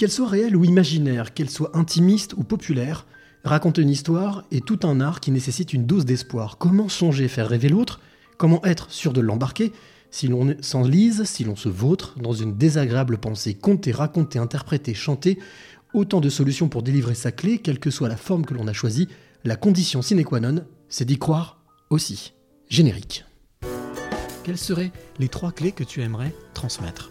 Qu'elle soit réelle ou imaginaire, qu'elle soit intimiste ou populaire, raconter une histoire est tout un art qui nécessite une dose d'espoir. Comment songer, faire rêver l'autre? Comment être sûr de l'embarquer? Si l'on s'enlise, si l'on se vautre dans une désagréable pensée, compter, raconter, interpréter, chanter, autant de solutions pour délivrer sa clé, quelle que soit la forme que l'on a choisie, la condition sine qua non, c'est d'y croire aussi. Générique. Quelles seraient les trois clés que tu aimerais transmettre?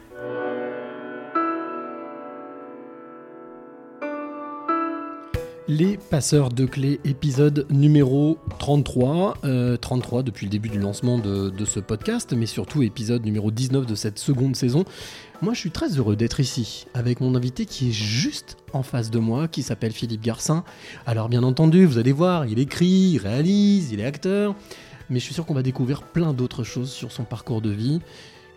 Les passeurs de clés, épisode numéro 33. euh, 33 depuis le début du lancement de, de ce podcast, mais surtout épisode numéro 19 de cette seconde saison. Moi, je suis très heureux d'être ici avec mon invité qui est juste en face de moi, qui s'appelle Philippe Garcin. Alors, bien entendu, vous allez voir, il écrit, il réalise, il est acteur, mais je suis sûr qu'on va découvrir plein d'autres choses sur son parcours de vie.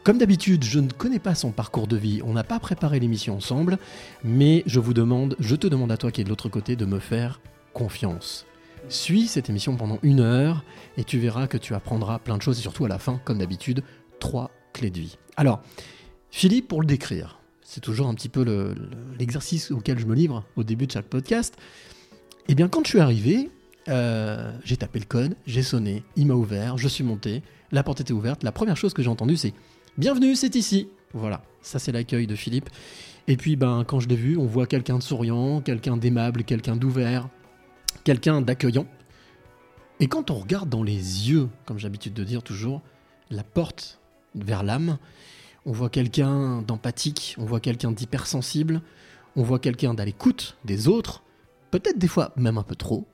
Comme d'habitude, je ne connais pas son parcours de vie, on n'a pas préparé l'émission ensemble, mais je vous demande, je te demande à toi qui es de l'autre côté de me faire confiance. Suis cette émission pendant une heure et tu verras que tu apprendras plein de choses et surtout à la fin, comme d'habitude, trois clés de vie. Alors, Philippe, pour le décrire, c'est toujours un petit peu le- le- l'exercice auquel je me livre au début de chaque podcast. Eh bien, quand je suis arrivé, euh, j'ai tapé le code, j'ai sonné, il m'a ouvert, je suis monté, la porte était ouverte. La première chose que j'ai entendue, c'est Bienvenue, c'est ici. Voilà, ça c'est l'accueil de Philippe. Et puis, ben, quand je l'ai vu, on voit quelqu'un de souriant, quelqu'un d'aimable, quelqu'un d'ouvert, quelqu'un d'accueillant. Et quand on regarde dans les yeux, comme j'ai de dire toujours, la porte vers l'âme, on voit quelqu'un d'empathique, on voit quelqu'un d'hypersensible, on voit quelqu'un d'à l'écoute des autres, peut-être des fois même un peu trop.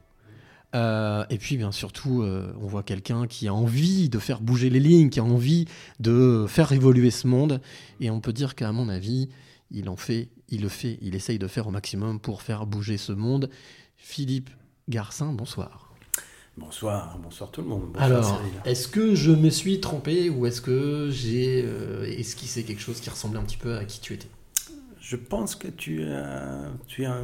Euh, et puis bien surtout, euh, on voit quelqu'un qui a envie de faire bouger les lignes, qui a envie de faire évoluer ce monde. Et on peut dire qu'à mon avis, il en fait, il le fait, il essaye de faire au maximum pour faire bouger ce monde. Philippe Garcin, bonsoir. Bonsoir, bonsoir tout le monde. Bonsoir Alors, est-ce que je me suis trompé ou est-ce que j'ai euh, esquissé quelque chose qui ressemblait un petit peu à qui tu étais? Je pense que tu as, tu as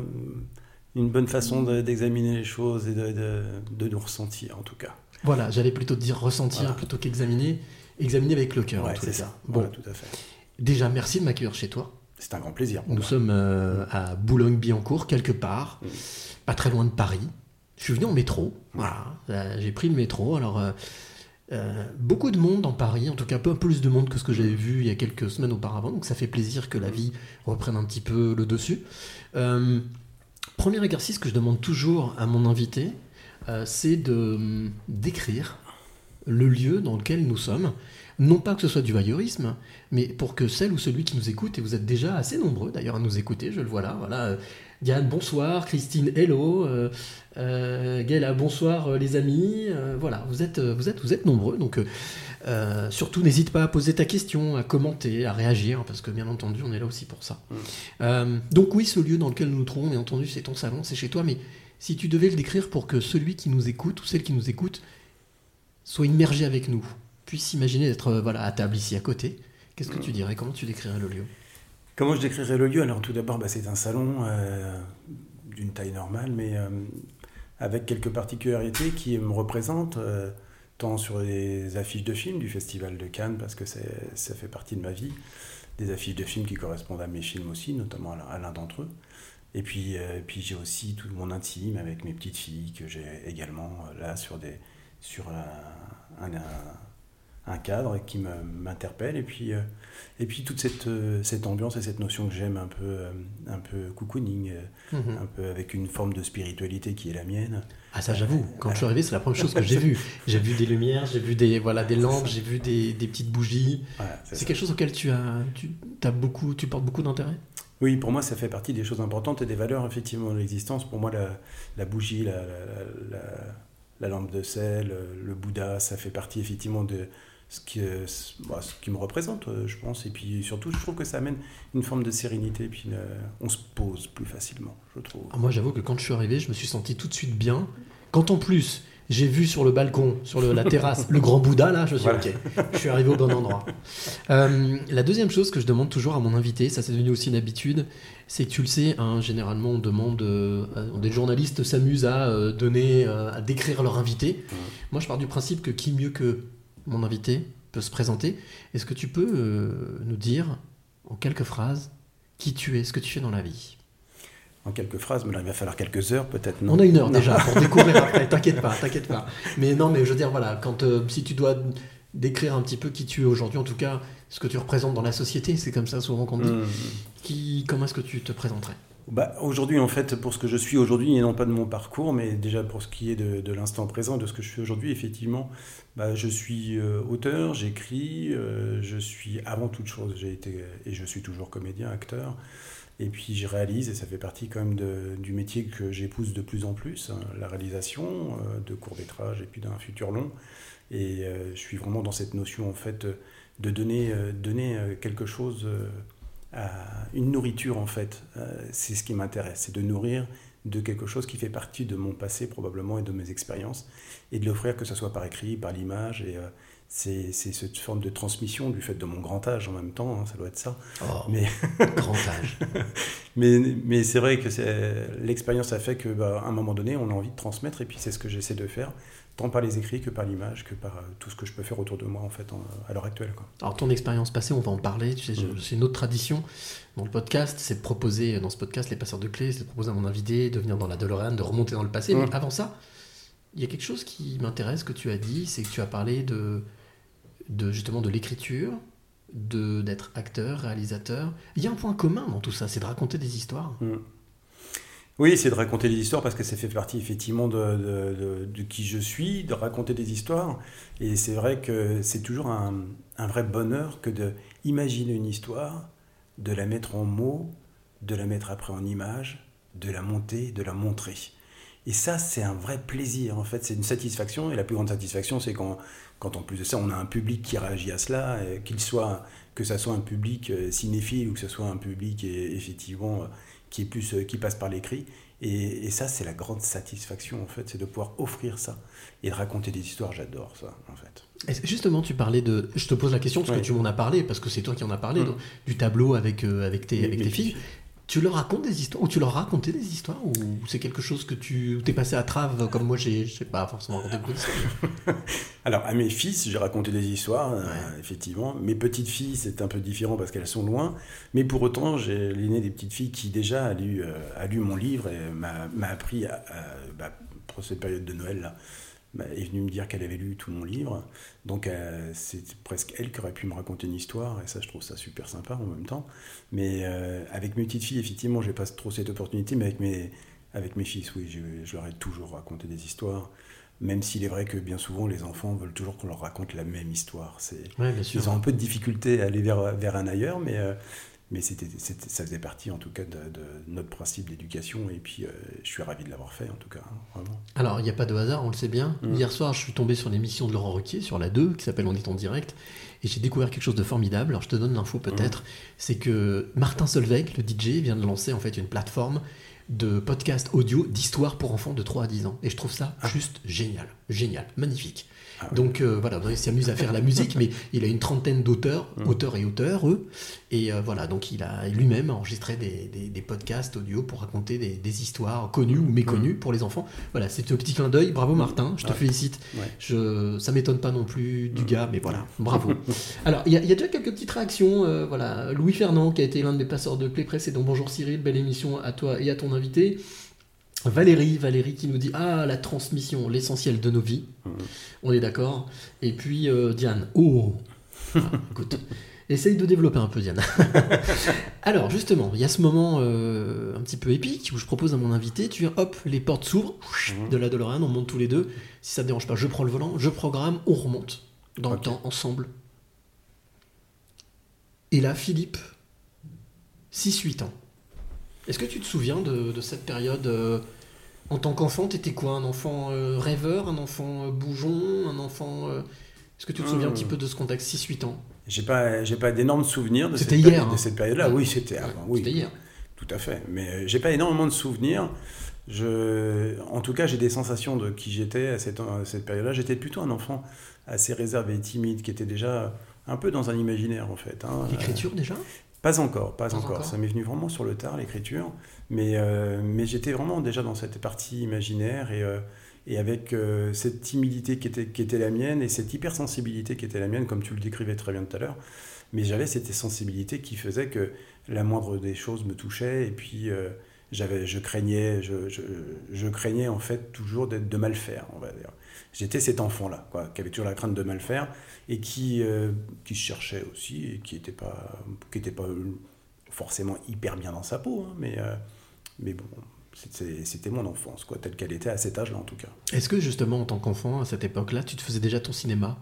une bonne façon de- d'examiner les choses et de, de- de nous ressentir en tout cas. Voilà, j'allais plutôt dire ressentir Voilà. plutôt qu'examiner. Examiner avec le cœur, en Ouais, les ça. Bon, Voilà, tout à fait. déjà, merci de m'accueillir chez toi. C'est un grand plaisir. Nous moi. sommes euh, à Boulogne-Billancourt, quelque part, pas très loin de Paris. Je suis venu en métro. Voilà, Euh, j'ai pris le métro. Alors, euh, beaucoup de monde en Paris, en tout cas, un peu plus de monde que ce que j'avais vu il y a quelques semaines auparavant. Donc, ça fait plaisir que la vie reprenne un petit peu le dessus. Euh, premier exercice que je demande toujours à mon invité, euh, c'est de hum, décrire le lieu dans lequel nous sommes. Non pas que ce soit du voyeurisme, mais pour que celle ou celui qui nous écoute, et vous êtes déjà assez nombreux d'ailleurs à nous écouter, je le vois là, voilà. Diane, bonsoir, Christine, hello, euh, euh, Gaëla, bonsoir euh, les amis, euh, voilà, vous êtes, vous êtes, vous êtes nombreux, donc surtout n'hésite pas à poser ta question, à commenter, à réagir, parce que bien entendu on est là aussi pour ça. Mm. Donc oui, ce lieu dans lequel nous nous trouvons, bien entendu c'est ton salon, c'est chez toi, mais si tu devais le décrire pour que celui qui nous écoute, ou celle qui nous écoute, soit immergé avec nous, puisse s'imaginer d'être voilà, à table ici à côté, qu'est-ce que tu dirais? Comment tu décrirais le lieu? Comment je décrirais le lieu? Alors tout d'abord, bah, c'est un salon euh, d'une taille normale, mais euh, avec quelques particularités qui me représentent, euh, tant sur les affiches de films du Festival de Cannes, parce que ça fait partie de ma vie, des affiches de films qui correspondent à mes films aussi, notamment à l'un- d'entre eux. Et puis, puis j'ai aussi tout mon intime avec mes petites filles que j'ai également là sur, des, sur un, cadre qui m'interpelle. Et puis, et puis toute cette, euh, cette ambiance et cette notion que j'aime un peu, euh, un peu cocooning, euh, Mhm. un peu avec une forme de spiritualité qui est la mienne. Ah ça j'avoue, quand je suis arrivé c'est la première chose que j'ai vue. J'ai vu des lumières, j'ai vu des, voilà, des lampes, j'ai vu des, des petites bougies. Voilà, c'est quelque chose auquel tu, as, tu, as beaucoup, tu portes beaucoup d'intérêt? Oui, pour moi, ça fait partie des choses importantes et des valeurs effectivement de l'existence. Pour moi, la, la bougie, la, la- la- la lampe de sel, le Bouddha, ça fait partie effectivement de ce qui, bah, ce qui me représente, euh, je pense. Et puis surtout, je trouve que ça amène une forme de sérénité. Et puis euh, on se pose plus facilement, je trouve. Ah, Moi, j'avoue que quand je suis arrivé, je me suis senti tout de suite bien. Quand en plus, j'ai vu sur le balcon, sur le- la terrasse, le grand Bouddha, là, je me suis dit, ok, je suis arrivé au bon endroit. Euh, la deuxième chose que je demande toujours à mon invité, ça c'est devenu aussi une habitude, c'est que tu le sais, hein, généralement on demande, euh, des journalistes s'amusent à euh, donner, à décrire leur invité. Moi, je pars du principe que qui mieux que mon invité peut se présenter. Est-ce que tu peux euh, nous dire, en quelques phrases, qui tu es, ce que tu fais dans la vie? En quelques phrases, mais là, il va falloir quelques heures, peut-être. non? On a une heure Non. déjà pour découvrir après, t'inquiète pas, t'inquiète pas. Mais non, mais je veux dire, voilà, quand euh, si tu dois décrire un petit peu qui tu es aujourd'hui, en tout cas, ce que tu représentes dans la société, c'est comme ça souvent qu'on dit. Mmh. Qui, comment est-ce que tu te présenterais? Bah, aujourd'hui, en fait, pour ce que je suis aujourd'hui, et non pas de mon parcours, mais déjà pour ce qui est de, l'instant présent, de ce que je suis aujourd'hui, effectivement, bah, je suis euh, auteur, j'écris, euh, je suis avant toute chose, j'ai été, et je suis toujours comédien, acteur, et puis je réalise, et ça fait partie quand même du métier que j'épouse de plus en plus, hein, la réalisation euh, de courts-métrages et puis d'un futur long, et je suis vraiment dans cette notion, en fait, de donner, donner quelque chose... euh, une nourriture en fait. Euh, c'est ce qui m'intéresse, c'est de nourrir de quelque chose qui fait partie de mon passé probablement et de mes expériences et de l'offrir que ce soit par écrit, par l'image et euh, c'est cette forme de transmission du fait de mon grand âge en même temps, hein, ça doit être ça. Oh, Mais, grand âge. mais, mais c'est vrai que l'expérience a fait que bah, à un moment donné on a envie de transmettre et puis c'est ce que j'essaie de faire tant par les écrits que par l'image que par euh, tout ce que je peux faire autour de moi en fait en- à l'heure actuelle. Quoi. Alors, ton expérience passée, on va en parler. Tu sais, je- Mhm. c'est une autre tradition dans le podcast, c'est de proposer, dans ce podcast, les passeurs de clés, c'est de proposer à mon invité de venir dans la DeLorean, de remonter dans le passé. Mais Mhm. avant ça, il y a quelque chose qui m'intéresse que tu as dit, c'est que tu as parlé de, de justement de l'écriture, de d'être acteur, réalisateur. Il y a un point commun dans tout ça, c'est de raconter des histoires. Oui, c'est de raconter des histoires parce que ça fait partie effectivement de, qui je suis, de raconter des histoires. Et c'est vrai que c'est toujours un, vrai bonheur que de imaginer une histoire, de la mettre en mots, de la mettre après en image, de la monter, de la montrer. Et ça, c'est un vrai plaisir, en fait, c'est une satisfaction. Et la plus grande satisfaction, c'est quand, quand en plus de ça, on a un public qui réagit à cela, qu'il soit, que ça soit un public euh, cinéphile ou que ce soit un public effectivement qui est plus, euh, qui passe par l'écrit. Et, et ça, c'est la grande satisfaction, en fait, c'est de pouvoir offrir ça et de raconter des histoires. J'adore ça, en fait. Que Justement, tu parlais de. Je te pose la question parce Ouais. que tu m'en as parlé, parce que c'est toi qui en as parlé, donc, du tableau avec, euh, avec tes, avec tes filles. Tu leur racontes des histoires Ou tu leur racontais des histoires Ou c'est quelque chose que tu t'es passé à trave comme moi j'ai, je sais pas forcément raconté beaucoup d'histoires Alors, à mes fils, j'ai raconté des histoires, euh, effectivement. Mes petites filles, c'est un peu différent parce qu'elles sont loin. Mais pour autant, j'ai l'aînée des petites filles qui déjà a lu, euh, a lu mon livre et m'a appris, à, à- bah, pour cette période de Noël, là, est venue me dire qu'elle avait lu tout mon livre. Donc, euh, c'est presque elle qui aurait pu me raconter une histoire. Et ça, je trouve ça super sympa en même temps. Mais euh, avec mes petites filles, effectivement, j'ai pas trop cette opportunité. Mais avec mes, avec mes fils, oui, je, je leur ai toujours raconté des histoires. Même s'il est vrai que bien souvent, les enfants veulent toujours qu'on leur raconte la même histoire. C'est, Ouais, ils ont un peu de difficulté à aller vers, vers un ailleurs, mais, euh, mais c'était, ça faisait partie en tout cas de, de notre principe d'éducation. Et puis, euh, je suis ravi de l'avoir fait, en tout cas, hein, vraiment. Alors, il n'y a pas de hasard, on le sait bien. Mm. Hier soir, je suis tombé sur l'émission de Laurent Ruquier, sur la 2, qui s'appelle On est en direct, et j'ai découvert quelque chose de formidable. Alors, je te donne l'info peut-être. C'est que Martin Solveig, le DJ, vient de lancer en fait une plateforme de podcast audio d'histoire pour enfants de 3 à 10 ans. Et je trouve ça juste génial. Génial. Magnifique. Ah ouais. Donc euh, voilà, il s'amuse à faire la musique, mais il a une trentaine d'auteurs, Mm. auteurs et auteurs, eux. Et euh, voilà, donc il a lui-même enregistré des, des- des podcasts audio pour raconter des, des histoires connues ou méconnues pour les enfants. Voilà, c'est un petit clin d'œil. Bravo Martin, je te félicite. Ouais. Je, ça m'étonne pas non plus du Mm. gars, mais voilà, bravo. Alors, il y, a- il y a déjà quelques petites réactions. euh, voilà, Louis Fernand, qui a été l'un de mes passeurs de clés précédents. Bonjour Cyril, belle émission à toi et à ton invité. Valérie, Valérie qui nous dit Ah, la transmission, l'essentiel de nos vies. Mhm. On est d'accord. Et puis euh, Diane, oh Ah, Écoute, essaye de développer un peu, Diane. Alors, justement, il y a ce moment euh, un petit peu épique où je propose à mon invité Tu viens, hop, les portes s'ouvrent Mhm. de la DeLorean, on monte tous les deux. Si ça ne dérange pas, je prends le volant, je programme, on remonte dans le temps ensemble. Et là, Philippe, 6-8 ans. Est-ce que tu te souviens de, de cette période euh, En tant qu'enfant, t'étais quoi Un enfant euh, rêveur, un enfant euh, bougeon, un enfant. euh, Est-ce que tu te souviens un Hmm. petit peu de ce contexte 6-8 ans? J'ai pas, j'ai pas d'énormes souvenirs de cette, C'était hier, période- hein. de cette période-là. Oui, c'était avant. Oui, C'était hier. Tout à fait. Mais j'ai pas énormément de souvenirs. Je, en tout cas, j'ai des sensations de qui j'étais à cette, à cette période-là. J'étais plutôt un enfant assez réservé et timide, qui était déjà un peu dans un imaginaire en fait. hein. L'écriture déjà? Pas encore, pas, Pas encore. encore. Ça m'est venu vraiment sur le tard, l'écriture. Mais, euh, mais j'étais vraiment déjà dans cette partie imaginaire et, euh, et avec euh, cette timidité qui était, qui était la mienne et cette hypersensibilité qui était la mienne, comme tu le décrivais très bien tout à l'heure. Mais j'avais cette sensibilité qui faisait que la moindre des choses me touchait et puis j'avais, je craignais, je, je, je craignais en fait toujours d'être, de mal faire, on va dire. J'étais cet enfant-là, quoi, qui avait toujours la crainte de mal faire et qui, euh, qui cherchait aussi et qui n'était pas, qui était pas forcément hyper bien dans sa peau, hein, mais, euh, mais bon, c'était, c'était mon enfance, quoi, telle qu'elle était à cet âge-là en tout cas. Est-ce que justement, en tant qu'enfant, à cette époque-là, tu te faisais déjà ton cinéma?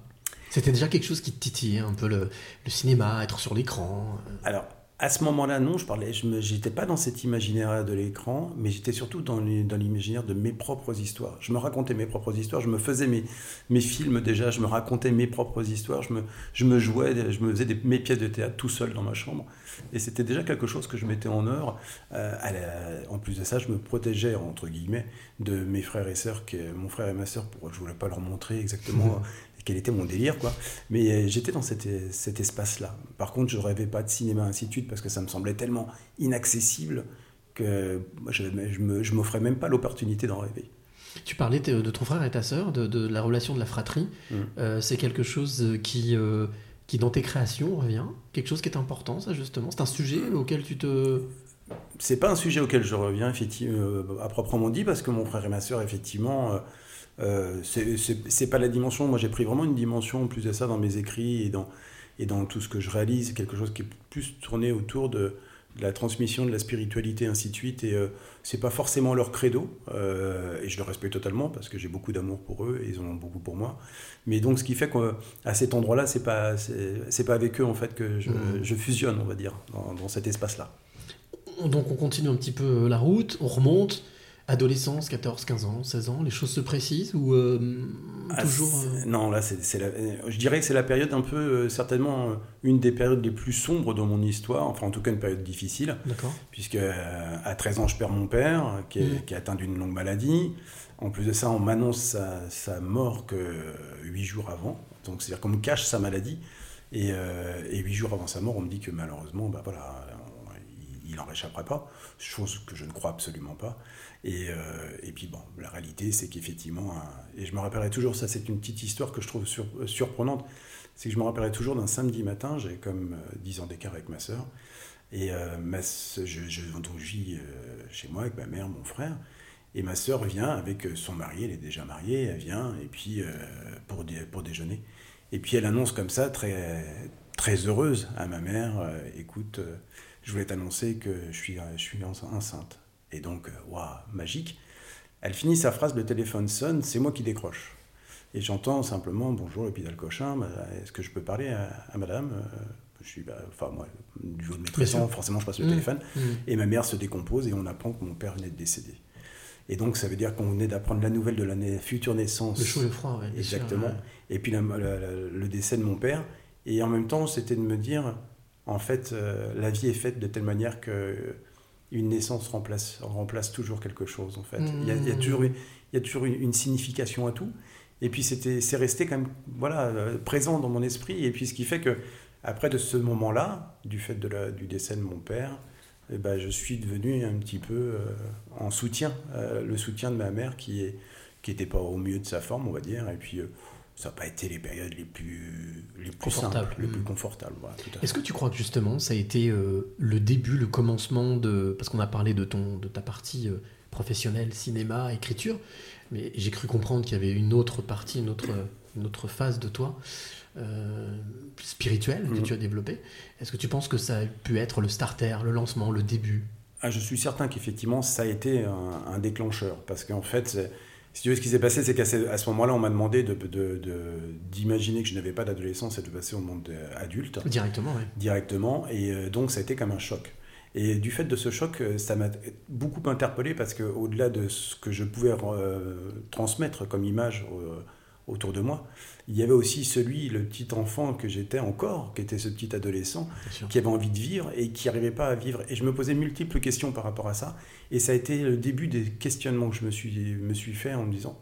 C'était déjà quelque chose qui te titillait un peu le, le cinéma, être sur l'écran euh, Alors, à ce moment-là, non, je parlais, je n'étais pas dans cet imaginaire de l'écran, mais j'étais surtout dans l'imaginaire de mes propres histoires. Je me racontais mes propres histoires, je me faisais mes, films déjà, je me racontais mes propres histoires, je me, jouais, je me faisais des, mes pièces de théâtre tout seul dans ma chambre. Et c'était déjà quelque chose que je mettais en œuvre. Euh, à la- en plus de ça, je me protégeais, entre guillemets, de mes frères et sœurs, que, mon frère et ma sœur, pour, je voulais pas leur montrer exactement quel était mon délire, quoi. Mais euh, j'étais dans cet, cet espace-là. Par contre, je rêvais pas de cinéma, ainsi de suite, parce que ça me semblait tellement inaccessible que moi, je, je m'offrais même pas l'opportunité d'en rêver. Tu parlais de, de ton frère et ta sœur, de, de la relation de la fratrie. Mm. Euh, c'est quelque chose qui, euh, qui, dans tes créations, revient? Quelque chose qui est important, ça, justement? C'est un sujet auquel tu te... C'est pas un sujet auquel je reviens effectivement euh, à proprement dit parce que mon frère et ma sœur effectivement euh, euh, c'est- pas la dimension. Moi j'ai pris vraiment une dimension en plus de ça dans mes écrits et dans et dans tout ce que je réalise, quelque chose qui est plus tourné autour de, de la transmission de la spiritualité ainsi de suite et euh, c'est pas forcément leur credo euh, et je le respecte totalement parce que j'ai beaucoup d'amour pour eux et ils en ont beaucoup pour moi. Mais donc ce qui fait qu'à cet endroit-là c'est pas c'est pas avec eux en fait que je, je fusionne on va dire dans, dans cet espace-là. Donc on continue un petit peu la route, on remonte. Adolescence, 14, 15 ans, 16 ans, les choses se précisent ou euh, Ah, toujours... euh, Non, là, c'est c'est la- euh, je dirais que c'est la période un peu, euh, certainement, une des périodes les plus sombres de mon histoire, enfin en tout cas une période difficile, D'accord. puisque à 13 ans, je perds mon père, euh, qui est, qui est atteint d'une longue maladie. En plus de ça, on m'annonce sa, sa mort que huit jours avant, donc c'est-à-dire qu'on me cache sa maladie, et, et huit jours avant sa mort, on me dit que malheureusement, bah voilà, il n'en réchapperait pas, chose que je ne crois absolument pas. Et, euh, et puis bon, la réalité, c'est qu'effectivement, et je me rappellerai toujours, ça c'est une petite histoire que je trouve euh, surprenante, c'est que je me rappellerai toujours d'un samedi matin, j'ai comme euh, 10 ans d'écart avec ma sœur, et euh, ma, je, je, donc vis euh, chez moi avec ma mère, mon frère, et ma sœur vient avec euh, son mari, elle est déjà mariée, elle vient, et puis euh, pour, pour déjeuner. Et puis elle annonce comme ça, très, très heureuse à ma mère, euh, écoute, euh, je voulais t'annoncer que je suis, je suis enceinte. Et donc, waouh, magique. Elle finit sa phrase, le téléphone sonne, c'est moi qui décroche. Et j'entends simplement bonjour l'hôpital Cochin, bah, est-ce que je peux parler à, à madame Euh, Je suis, bah, enfin moi, du haut de mes Bien 13 ans, sûr. forcément je passe le Mmh. téléphone. Mmh. Et ma mère se décompose et on apprend que mon père venait de décéder. Et donc ça veut dire qu'on venait d'apprendre la nouvelle de la na- future naissance. Le chaud et le froid, sûr, Exactement. ouais. Et puis la- la- la- le décès de mon père. Et en même temps, c'était de me dire, en fait, euh, la vie est faite de telle manière que une naissance remplace, remplace toujours quelque chose, en fait. Il, y a, il y a Mmh. toujours, une- il y a toujours une, une signification à tout. Et puis c'est resté quand même, voilà, euh, présent dans mon esprit. Et puis ce qui fait que, après de ce moment-là, du fait de la- du décès de mon père, eh ben, je suis devenu un petit peu euh, en soutien, euh, le soutien de ma mère qui est qui n'était pas au mieux de sa forme, on va dire. Et puis, euh, ça n'a pas été les périodes les plus, les plus Confortables. simples, les plus Mm. confortables. voilà. Est-ce que tu crois que justement ça a été euh, le début, le commencement de... Parce qu'on a parlé de, ton, de ta partie euh, professionnelle, cinéma, écriture, mais j'ai cru comprendre qu'il y avait une autre partie, une autre, une autre phase de toi euh, spirituelle que Mhm. tu as développée. Est-ce que tu penses que ça a pu être le starter, le lancement, le début? Ah, je suis certain qu'effectivement, ça a été un, un déclencheur. Parce qu'en fait, si tu veux, ce qui s'est passé, c'est qu'à ce, moment-là, on m'a demandé de- de- de- d'imaginer que je n'avais pas d'adolescence et de passer au monde euh, adulte Directement, oui. directement. Et euh, donc, ça a été comme un choc. Et du fait de ce choc, euh, ça m'a beaucoup interpellé parce qu'au-delà de ce que je pouvais euh, transmettre comme image euh, autour de moi, il y avait aussi celui, le petit enfant que j'étais encore, qui était ce petit adolescent, qui avait envie de vivre et qui n'arrivait pas à vivre. Et je me posais multiples questions par rapport à ça. Et ça a été le début des questionnements que je me suis, me suis fait en me disant,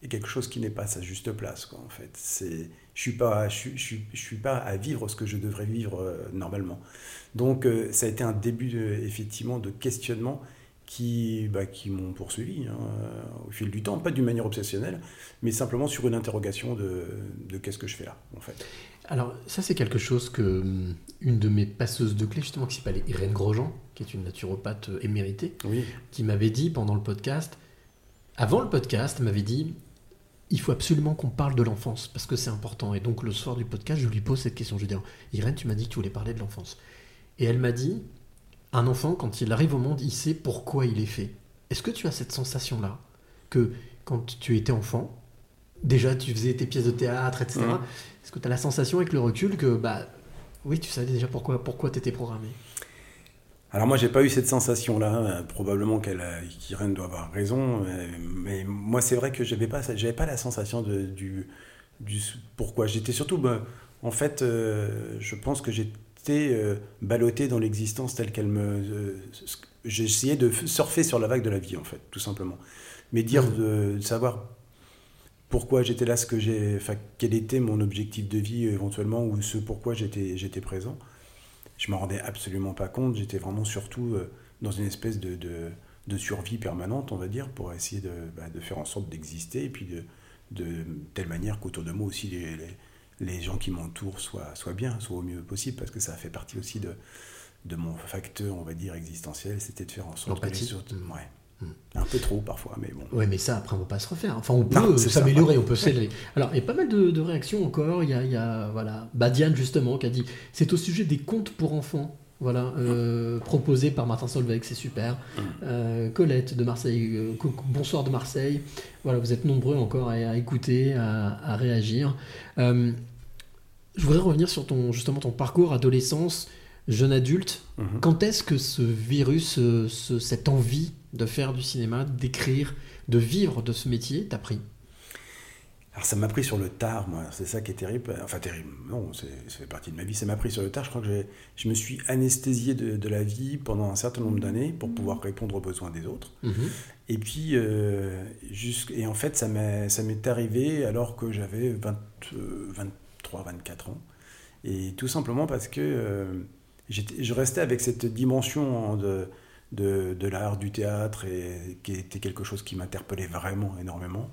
il y a quelque chose qui n'est pas à sa juste place, quoi, en fait. C'est, je suis pas, je, suis- je, je suis pas à vivre ce que je devrais vivre euh, normalement. Donc, euh, ça a été un début, de- effectivement, de questionnement qui, bah, qui m'ont poursuivi hein, euh, au fil du temps, pas d'une manière obsessionnelle, mais simplement sur une interrogation de, de qu'est-ce que je fais là, en fait. Alors, ça, c'est quelque chose que hum, une de mes passeuses de clés, justement, qui s'appelle Irène Grosjean, qui est une naturopathe euh, éméritée, Oui, qui m'avait dit pendant le podcast, avant le podcast, m'avait dit il faut absolument qu'on parle de l'enfance parce que c'est important. Et donc le soir du podcast, je lui pose cette question. Je lui dis Irène, tu m'as dit que tu voulais parler de l'enfance. Et elle m'a dit un enfant, quand il arrive au monde, il sait pourquoi il est fait. Est-ce que tu as cette sensation-là que quand tu étais enfant, déjà tu faisais tes pièces de théâtre, etc. Mhm. Est-ce que tu as la sensation avec le recul que, bah, oui, tu savais déjà pourquoi, pourquoi tu étais programmé? Alors moi, j'ai pas eu cette sensation-là. Euh, Probablement qu'elle, qu'Irène doit avoir raison, mais, moi, c'est vrai que j'avais pas, j'avais pas la sensation de, du, du pourquoi. J'étais surtout, ben, en fait, euh, je pense que j'étais euh, ballotté dans l'existence telle qu'elle me. euh, J'essayais de surfer sur la vague de la vie, en fait, tout simplement. Mais dire de, de savoir pourquoi j'étais là, ce que j'ai, enfin, quel était mon objectif de vie éventuellement, ou ce pourquoi j'étais, j'étais présent je m'en rendais absolument pas compte. J'étais vraiment surtout euh, dans une espèce de, de, de survie permanente, on va dire, pour essayer de, bah, de faire en sorte d'exister et puis de, de telle manière qu'autour de moi aussi les, les, les gens qui m'entourent soient, soient bien, soient au mieux possible, parce que ça fait partie aussi de, de mon facteur, on va dire, existentiel, c'était de faire en sorte que les autres... Mm. Ouais. Mm. Un peu trop parfois, mais bon. Ouais, mais ça, après, on va pas se refaire. Enfin, on Non, peut ça, s'améliorer, on peut s'élever. Alors, il y a pas mal de, de réactions encore. Il y a, il y a, voilà, Badiane, justement, qui a dit c'est au sujet des contes pour enfants. Voilà, euh, proposé par Martin Solveig, c'est super. Euh, Colette de Marseille, euh, bonsoir de Marseille. Voilà, vous êtes nombreux encore à, à écouter, à, à réagir. Je voudrais revenir sur ton, justement ton parcours adolescence, jeune adulte. Mhm. Quand est-ce que ce virus, ce- cette envie de faire du cinéma, d'écrire, de vivre de ce métier t'a pris? Alors ça m'a pris sur le tard, moi. C'est ça qui est terrible. Enfin terrible, non, ça fait partie de ma vie. Ça m'a pris sur le tard. Je crois que je me suis anesthésié de, de la vie pendant un certain nombre d'années pour pouvoir répondre aux besoins des autres. Et puis, euh, jusqu'- et en fait, ça m'est arrivé alors que j'avais 20, euh, 23, 24 ans. Et tout simplement parce que euh, je restais avec cette dimension de, de, de l'art, du théâtre, et qui était quelque chose qui m'interpellait vraiment énormément.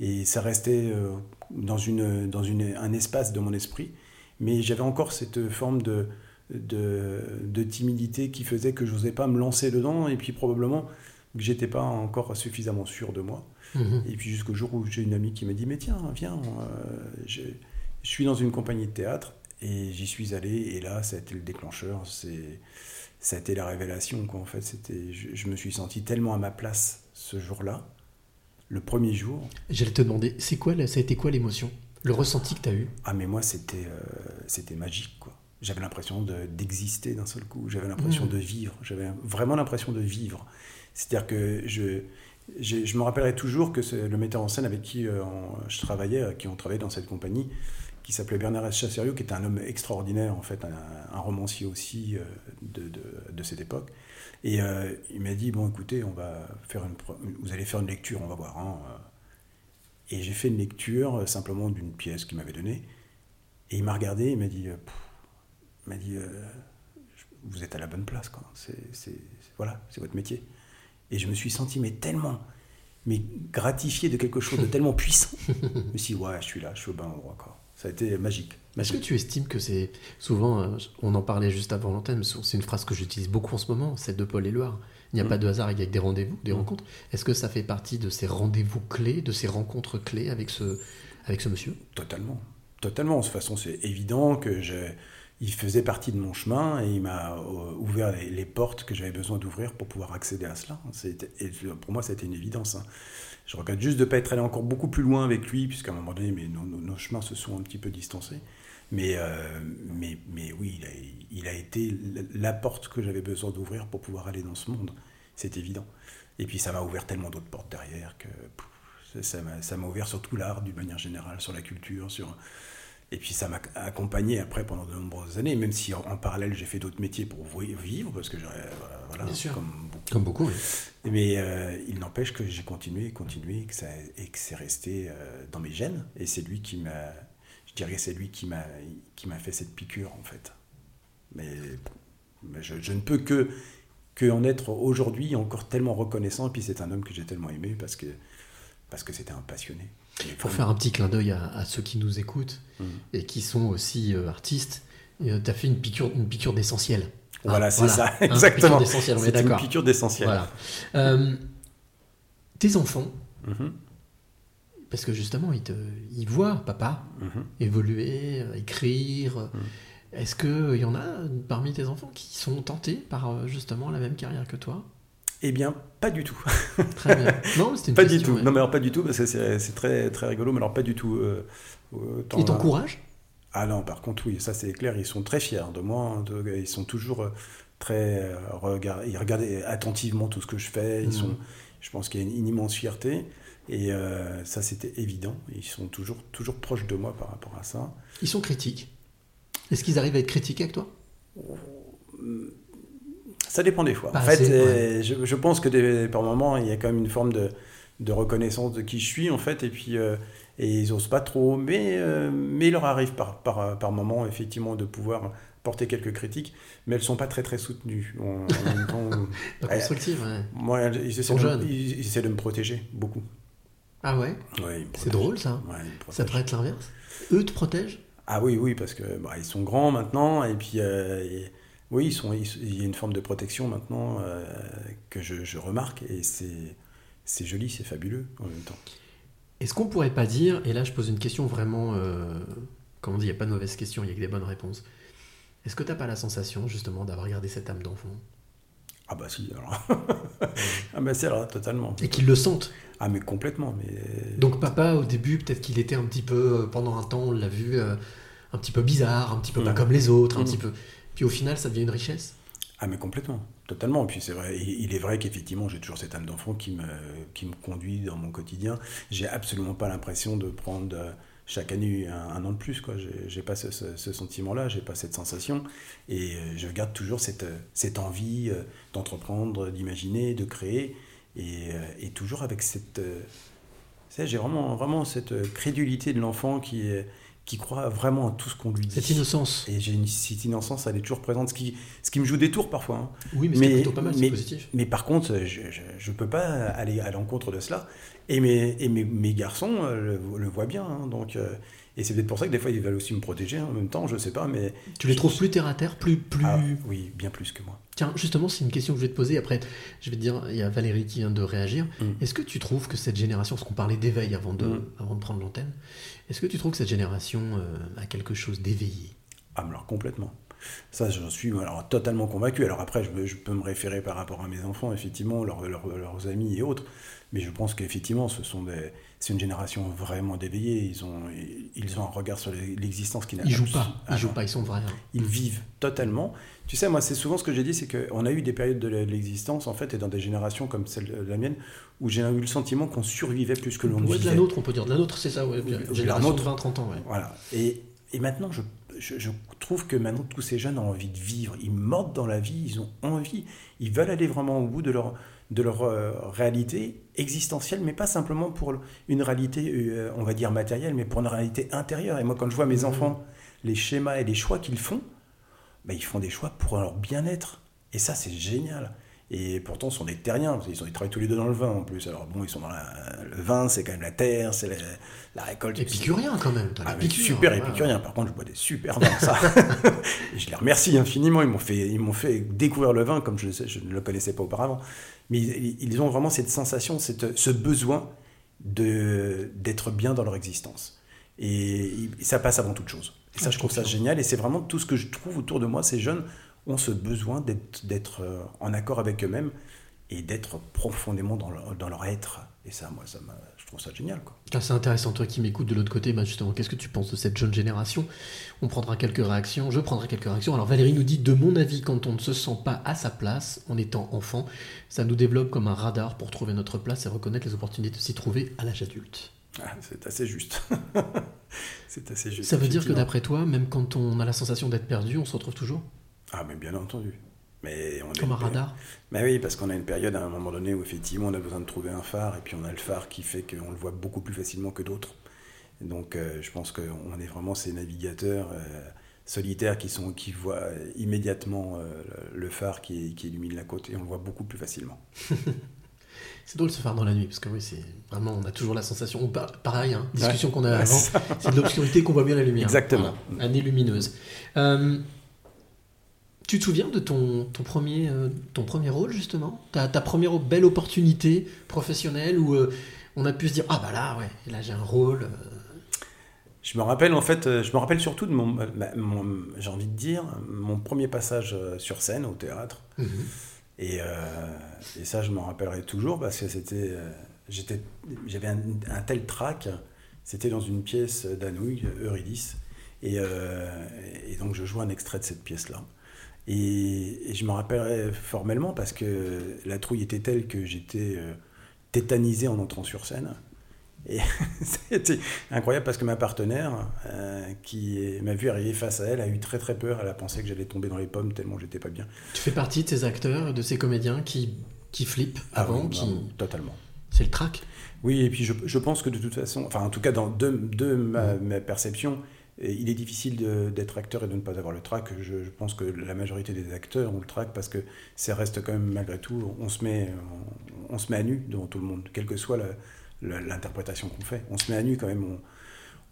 Et ça restait euh, dans, une, dans une, un espace de mon esprit. Mais j'avais encore cette forme de, de, de timidité qui faisait que je n'osais pas me lancer dedans. Et puis probablement que j'étais pas encore suffisamment sûr de moi. Mhm. Et puis jusqu'au jour où j'ai une amie qui m'a dit Mais tiens, viens, euh, je, je suis dans une compagnie de théâtre. Et j'y suis allé. Et là, ça a été le déclencheur. C'est, ça a été la révélation. Quoi. En fait, c'était, je, je me suis senti tellement à ma place ce jour-là. Le premier jour, J'allais te demander, c'est quoi, ça a été quoi l'émotion? Le ressenti que tu as eu? Ah mais moi c'était euh, c'était magique quoi. J'avais l'impression de- d'exister d'un seul coup. J'avais l'impression Mhm. de vivre. J'avais vraiment l'impression de vivre. C'est-à-dire que je, je je me rappellerai toujours que le metteur en scène avec qui euh, on- je travaillais, qui on travaillait dans cette compagnie, qui s'appelait Bernard S. Chasserio, qui était un homme extraordinaire en fait, un, un romancier aussi euh, de, de, de cette époque. Et euh, il m'a dit bon écoutez, on va faire une, vous allez faire une lecture, on va voir. hein, euh. Et j'ai fait une lecture euh, simplement d'une pièce qu'il m'avait donnée. Et il m'a regardé, il m'a dit, il m'a dit, euh, vous êtes à la bonne place, quoi. C'est, voilà, c'est votre métier. Et je me suis senti mais tellement, mais gratifié de quelque chose de tellement puissant. je me suis dit, ouais, je suis là, je suis au bon endroit, quoi. Ça a été magique. Est-ce que tu estimes que c'est souvent, euh, on en parlait juste avant l'antenne, c'est une phrase que j'utilise beaucoup en ce moment, celle de Paul Éluard. Il n'y a Mm. pas de hasard, il y a que des rendez-vous, des Mm. rencontres. Est-ce que ça fait partie de ces rendez-vous clés, de ces rencontres clés avec ce, avec ce monsieur? Totalement. Totalement. De toute façon, c'est évident que je, il faisait partie de mon chemin et il m'a euh, ouvert les, les portes que j'avais besoin d'ouvrir pour pouvoir accéder à cela. Et pour moi, c'était une évidence. hein. Je regrette juste de ne pas être allé encore beaucoup plus loin avec lui, puisqu'à un moment donné, mais nos, nos- nos chemins se sont un petit peu distancés. Mais, euh, mais, mais oui, il a, il a été la porte que j'avais besoin d'ouvrir pour pouvoir aller dans ce monde. C'est évident. Et puis ça m'a ouvert tellement d'autres portes derrière que pff, ça- m'a- ouvert sur tout l'art d'une manière générale, sur la culture, sur... Et puis ça m'a accompagné après pendant de nombreuses années, même si en, en parallèle j'ai fait d'autres métiers pour vi- vivre, parce que j'aurais- voilà, Bien sûr. comme. Comme beaucoup, oui. Mais euh, il n'empêche que j'ai continué, continué, et que, ça, et que c'est resté euh, dans mes gènes. Et c'est lui qui m'a, je dirais c'est lui qui m'a, qui m'a fait cette piqûre en fait. Mais, mais je, je ne peux que, que en être aujourd'hui encore tellement reconnaissant. Et puis c'est un homme que j'ai tellement aimé parce que, parce que c'était un passionné. Pour faire un petit clin d'œil à, à ceux qui nous écoutent Mhm. et qui sont aussi euh, artistes, tu as fait une piqûre, une piqûre d'essentiel. Voilà, Ah, c'est ça, Hein, exactement. C'est une piqûre d'essentiel. Voilà. Euh, tes enfants, Mhm, parce que justement, ils, te, ils voient papa mhm. évoluer, euh, écrire. Mhm. Est-ce qu'il y en a parmi tes enfants qui sont tentés par euh, justement la même carrière que toi? Eh bien, pas du tout. Très bien. Non, c'était une Pas du question, tout. ouais. Non, mais alors pas du tout, parce que c'est très, très rigolo, mais alors pas du tout. euh, euh, Ils t'encouragent? Ah non, par contre, oui, ça c'est clair, ils sont très fiers de moi. de- ils sont toujours euh, très. euh, regard- ils regardent attentivement tout ce que je fais. Ils Mhm. sont, je pense qu'il y a une, une immense fierté. Et euh, ça, c'était évident. Ils sont toujours, toujours proches de moi par rapport à ça. Ils sont critiques. Est-ce qu'ils arrivent à être critiqués avec toi? Ça dépend des fois. Pas en fait, je, je pense que des- par moments, il y a quand même une forme de, de reconnaissance de qui je suis, en fait, et puis euh, et ils osent pas trop, mais, euh, mais il leur arrive par, par, par moment, effectivement, de pouvoir porter quelques critiques, mais elles sont pas très très soutenues. Ouais. constructives, ouais. moi, ils essaient, de, ils, ils essaient de me protéger beaucoup. Ah ouais Ouais, C'est drôle ça. Ouais, Ça devrait être l'inverse? Eux te protègent? Ah oui, oui, parce que bah, ils sont grands maintenant, et puis euh, et- oui, ils sont, il y a une forme de protection maintenant euh, que je, je remarque, et c'est c'est joli, c'est fabuleux en même temps. Est-ce qu'on pourrait pas dire, et là je pose une question vraiment, euh, comme on dit, il n'y a pas de mauvaise question, il n'y a que des bonnes réponses. Est-ce que t'as pas la sensation justement d'avoir gardé cette âme d'enfant? Ah bah si, alors. ah bah c'est alors, totalement. Et qu'ils le sentent Ah mais complètement, mais... Donc papa, au début, peut-être qu'il était un petit peu, euh, pendant un temps, on l'a vu, euh, un petit peu bizarre, un petit peu pas Mhm. comme les autres, un Mhm. petit peu. Puis au final, ça devient une richesse? Ah mais complètement, totalement. Et puis c'est vrai, il est vrai qu'effectivement j'ai toujours cette âme d'enfant qui me, qui me conduit dans mon quotidien. J'ai absolument pas l'impression de prendre euh, chaque année un, an de plus. quoi. J'ai pas ce, ce- sentiment-là, j'ai pas cette sensation. Et euh, je garde toujours cette, euh, cette envie d'entreprendre, d'imaginer, de créer. Et, toujours avec cette... j'ai vraiment, vraiment cette crédulité de l'enfant qui, est- qui croit vraiment à tout ce qu'on lui dit. Cette innocence. Et j'ai une cette innocence, elle est toujours présente, ce qui, ce qui me joue des tours parfois. hein. Oui, mais, Mais- c'est plutôt pas mal, mais- positif. Mais par contre, je ne peux pas aller à l'encontre de cela. Et mes, et mes, mes garçons euh, le, le voient bien. hein, donc, euh, et c'est peut-être pour ça que des fois, ils veulent aussi me protéger hein, en même temps, je sais pas. Mais Tu les trouves plus terre à terre, plus... plus... Ah, oui, bien plus que moi. Tiens, justement, c'est une question que je vais te poser. Après, je vais te dire, il y a Valérie qui vient de réagir. Mm. Est-ce que tu trouves que cette génération, parce qu'on parlait d'éveil avant de, Mm. avant de prendre l'antenne, est-ce que tu trouves que cette génération euh, a quelque chose d'éveillé? Ah, mais alors complètement. Ça, j'en suis alors, totalement convaincu. Alors après, je, peux- je peux me référer par rapport à mes enfants, effectivement, leurs amis et autres. Mais je pense qu'effectivement, ce sont des, c'est une génération vraiment d'éveillés. Ils ont, ils ont un regard sur l'existence qui n'a Ils jouent pas, Ah ils jouent pas, ils sont vrais. hein. ils vivent totalement. Tu sais, moi, c'est souvent ce que j'ai dit, c'est qu'on a eu des périodes de l'existence, en fait, et dans des générations comme celle de la mienne, où j'ai eu le sentiment qu'on survivait plus que l'on Ouais, de la vivait. nôtre, on peut dire. De la nôtre, c'est ça, ouais. Génération de nôtre. 20-30 ans, ouais. Voilà. Et, et maintenant, je, je, je trouve que maintenant, tous ces jeunes ont envie de vivre. Ils mordent dans la vie, ils ont envie. Ils veulent aller vraiment au bout de leur, de leur euh, réalité existentielle, mais pas simplement pour une réalité, euh, on va dire, matérielle, mais pour une réalité intérieure. Et moi, quand je vois mes enfants, les schémas et les choix qu'ils font, bah, ils font des choix pour leur bien-être. Et ça, c'est génial. Et pourtant, ce sont des terriens, parce qu'ils sont- ils travaillent tous les deux dans le vin en plus. Alors bon, ils sont dans la- le vin, c'est quand même la terre, c'est la, la récolte. Épicurien quand même. Ah, super épicurien. Par contre, je bois des super vins, ça. Je les remercie infiniment. Ils m'ont fait, ils m'ont fait découvrir le vin comme je, je ne le connaissais pas auparavant. Mais ils, ils ont vraiment cette sensation, cette, ce besoin de d'être bien dans leur existence. Et ça passe avant toute chose. Et ça, Ah, je trouve ça génial. Et c'est vraiment tout ce que je trouve autour de moi. Ces jeunes ont ce besoin d'être euh, en accord avec eux-mêmes et d'être profondément dans leur, dans leur être. Et ça, moi, ça je trouve ça génial. C'est intéressant, toi qui m'écoutes de l'autre côté, bah justement, qu'est-ce que tu penses de cette jeune génération? On prendra quelques réactions, je prendrai quelques réactions. Alors Valérie nous dit, de mon avis, quand on ne se sent pas à sa place en étant enfant, ça nous développe comme un radar pour trouver notre place et reconnaître les opportunités de s'y trouver à l'âge adulte. Ah, c'est assez juste. c'est assez juste. Ça veut dire que d'après toi, même quand on a la sensation d'être perdu, on se retrouve toujours? Ah, mais bien entendu. Mais on comme un radar Bah oui, parce qu'on a une période à un moment donné où effectivement on a besoin de trouver un phare, et puis on a le phare qui fait qu'on le voit beaucoup plus facilement que d'autres. Donc euh, je pense qu'on est vraiment ces navigateurs euh, solitaires qui, sont, qui voient euh, immédiatement euh, le phare qui, qui illumine la côte, et on le voit beaucoup plus facilement. C'est drôle ce phare dans la nuit, parce que oui, c'est vraiment, on a toujours la sensation, pareil, hein, discussion Ouais. qu'on a Ouais, avant, c'est de l'obscurité qu'on voit bien la lumière. Exactement. Voilà, année lumineuse. Tu te souviens de ton, ton, premier, euh, ton premier rôle, justement? Ta, ta première belle opportunité professionnelle où euh, on a pu se dire Ah bah là, ouais, là j'ai un rôle. euh, Je me rappelle en fait, je me rappelle surtout de mon, bah, mon- j'ai envie de dire, mon premier passage sur scène au théâtre. mhm. Et, euh, et ça, je m'en rappellerai toujours parce que c'était, j'étais, j'avais un, un tel trac. C'était dans une pièce d'Anouilh, Eurydice, et, euh, et donc je jouais un extrait de cette pièce-là. Et, et je me rappellerai formellement parce que la trouille était telle que j'étais euh, tétanisé en entrant sur scène. Et c'était incroyable parce que ma partenaire, euh, qui m'a vu arriver face à elle, a eu très très peur. Elle a pensé que j'allais tomber dans les pommes tellement j'étais pas bien. Tu fais partie de ces acteurs, de ces comédiens qui, qui flippent avant, Ah oui, qui... non, totalement. c'est le trac? Oui, et puis je, je pense que de toute façon, enfin en tout cas dans de, de ma, ma perception, il est difficile d'être acteur et de ne pas avoir le trac. Je, je pense que la majorité des acteurs ont le trac parce que ça reste quand même malgré tout, on se met, on, on se met à nu devant tout le monde, quelle que soit l'interprétation qu'on fait. On se met à nu quand même, on,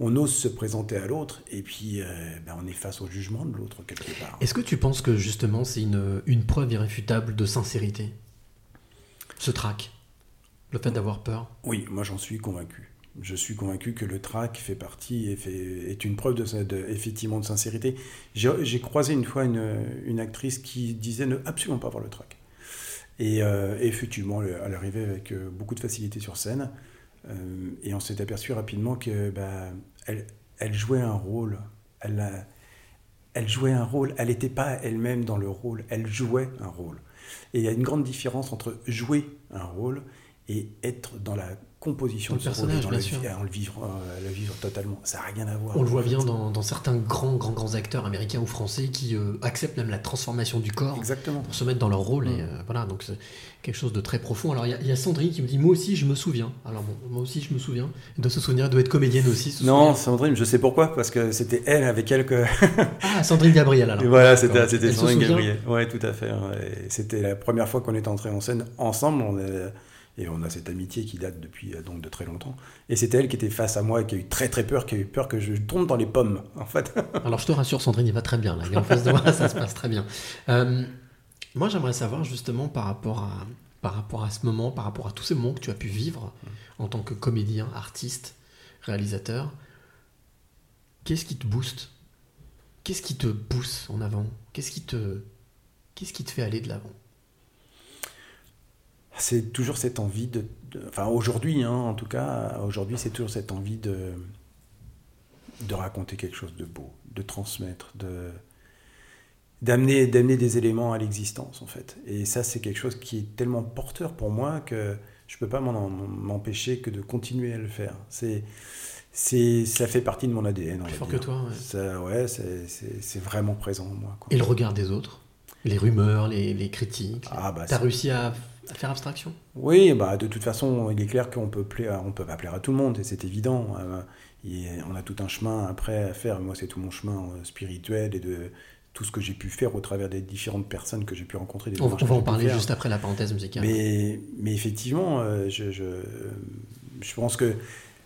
on ose se présenter à l'autre et puis euh, ben, on est face au jugement de l'autre quelque part. Est-ce que tu penses que justement c'est une, une preuve irréfutable de sincérité Ce trac? Le fait d'avoir peur? Oui, moi j'en suis convaincu. Je suis convaincu que le trac fait partie et est une preuve de, effectivement de sincérité. J'ai croisé une fois une, actrice qui disait ne absolument pas avoir le trac. Et euh, effectivement, elle, arrivait avec euh, beaucoup de facilité sur scène. Euh, et on s'est aperçu rapidement que jouait un rôle. Elle, elle jouait un rôle. Elle n'était pas elle-même dans le rôle. Elle jouait un rôle. Et il y a une grande différence entre jouer un rôle et être dans la composition de le et personnage, bien le, sûr. vi- en le vivre, euh, le vivre totalement. Ça n'a rien à voir. On le voit bien dans, dans certains grands, grands, grands acteurs américains ou français qui euh, acceptent même la transformation du corps Exactement. pour se mettre dans leur rôle. Et euh, voilà, donc c'est quelque chose de très profond. Alors il y a- il y, a Sandrine qui me dit Moi aussi, je me souviens. Alors bon, moi aussi, je me souviens. Elle doit se souvenir, elle doit être comédienne aussi. Non, souvenir. Sandrine, je sais pourquoi, parce que c'était elle avec elle que. Ah, Sandrine Gabriel alors. Et voilà, c'était Sandrine Gabriel. Ouais, tout à fait. ouais. C'était la première fois qu'on était entrés en scène ensemble. On est- et on a cette amitié qui date depuis euh, donc de très longtemps. Et c'était elle qui était face à moi et qui a eu très très peur, qui a eu peur que je tombe dans les pommes, en fait. Alors je te rassure, Sandrine, il va très bien. Là. Il est en face de moi, ça se passe très bien. Euh, moi, j'aimerais savoir justement par rapport, à, par rapport à ce moment, par rapport à tous ces moments que tu as pu vivre en tant que comédien, artiste, réalisateur, qu'est-ce qui te booste? Qu'est-ce qui te pousse en avant? Qu'est-ce qui te, qu'est-ce qui te fait aller de l'avant? C'est toujours cette envie de. de- enfin, aujourd'hui, hein, en tout cas, aujourd'hui, c'est toujours cette envie de. de raconter quelque chose de beau, de transmettre, de. d'amener, d'amener des éléments à l'existence, en fait. Et ça, c'est quelque chose qui est tellement porteur pour moi que je peux pas m'empêcher que de continuer à le faire. C'est. C'est, ça fait partie de mon ADN. Plus fort dire. que toi, ouais. Ça, ouais, c'est, vraiment présent en moi. quoi. Et le regard des autres Les rumeurs, les, les critiques Ah, bah, T'as réussi à, à faire abstraction Oui, bah, de toute façon, il est clair qu'on peut plaire, on peut pas plaire à tout le monde, et c'est évident. Euh, et on a tout un chemin après à faire. Moi, c'est tout mon chemin euh, spirituel et de tout ce que j'ai pu faire au travers des différentes personnes que j'ai pu rencontrer. des On, va- en parler juste après la parenthèse musicale. Mais, mais effectivement, euh, je, je, je pense que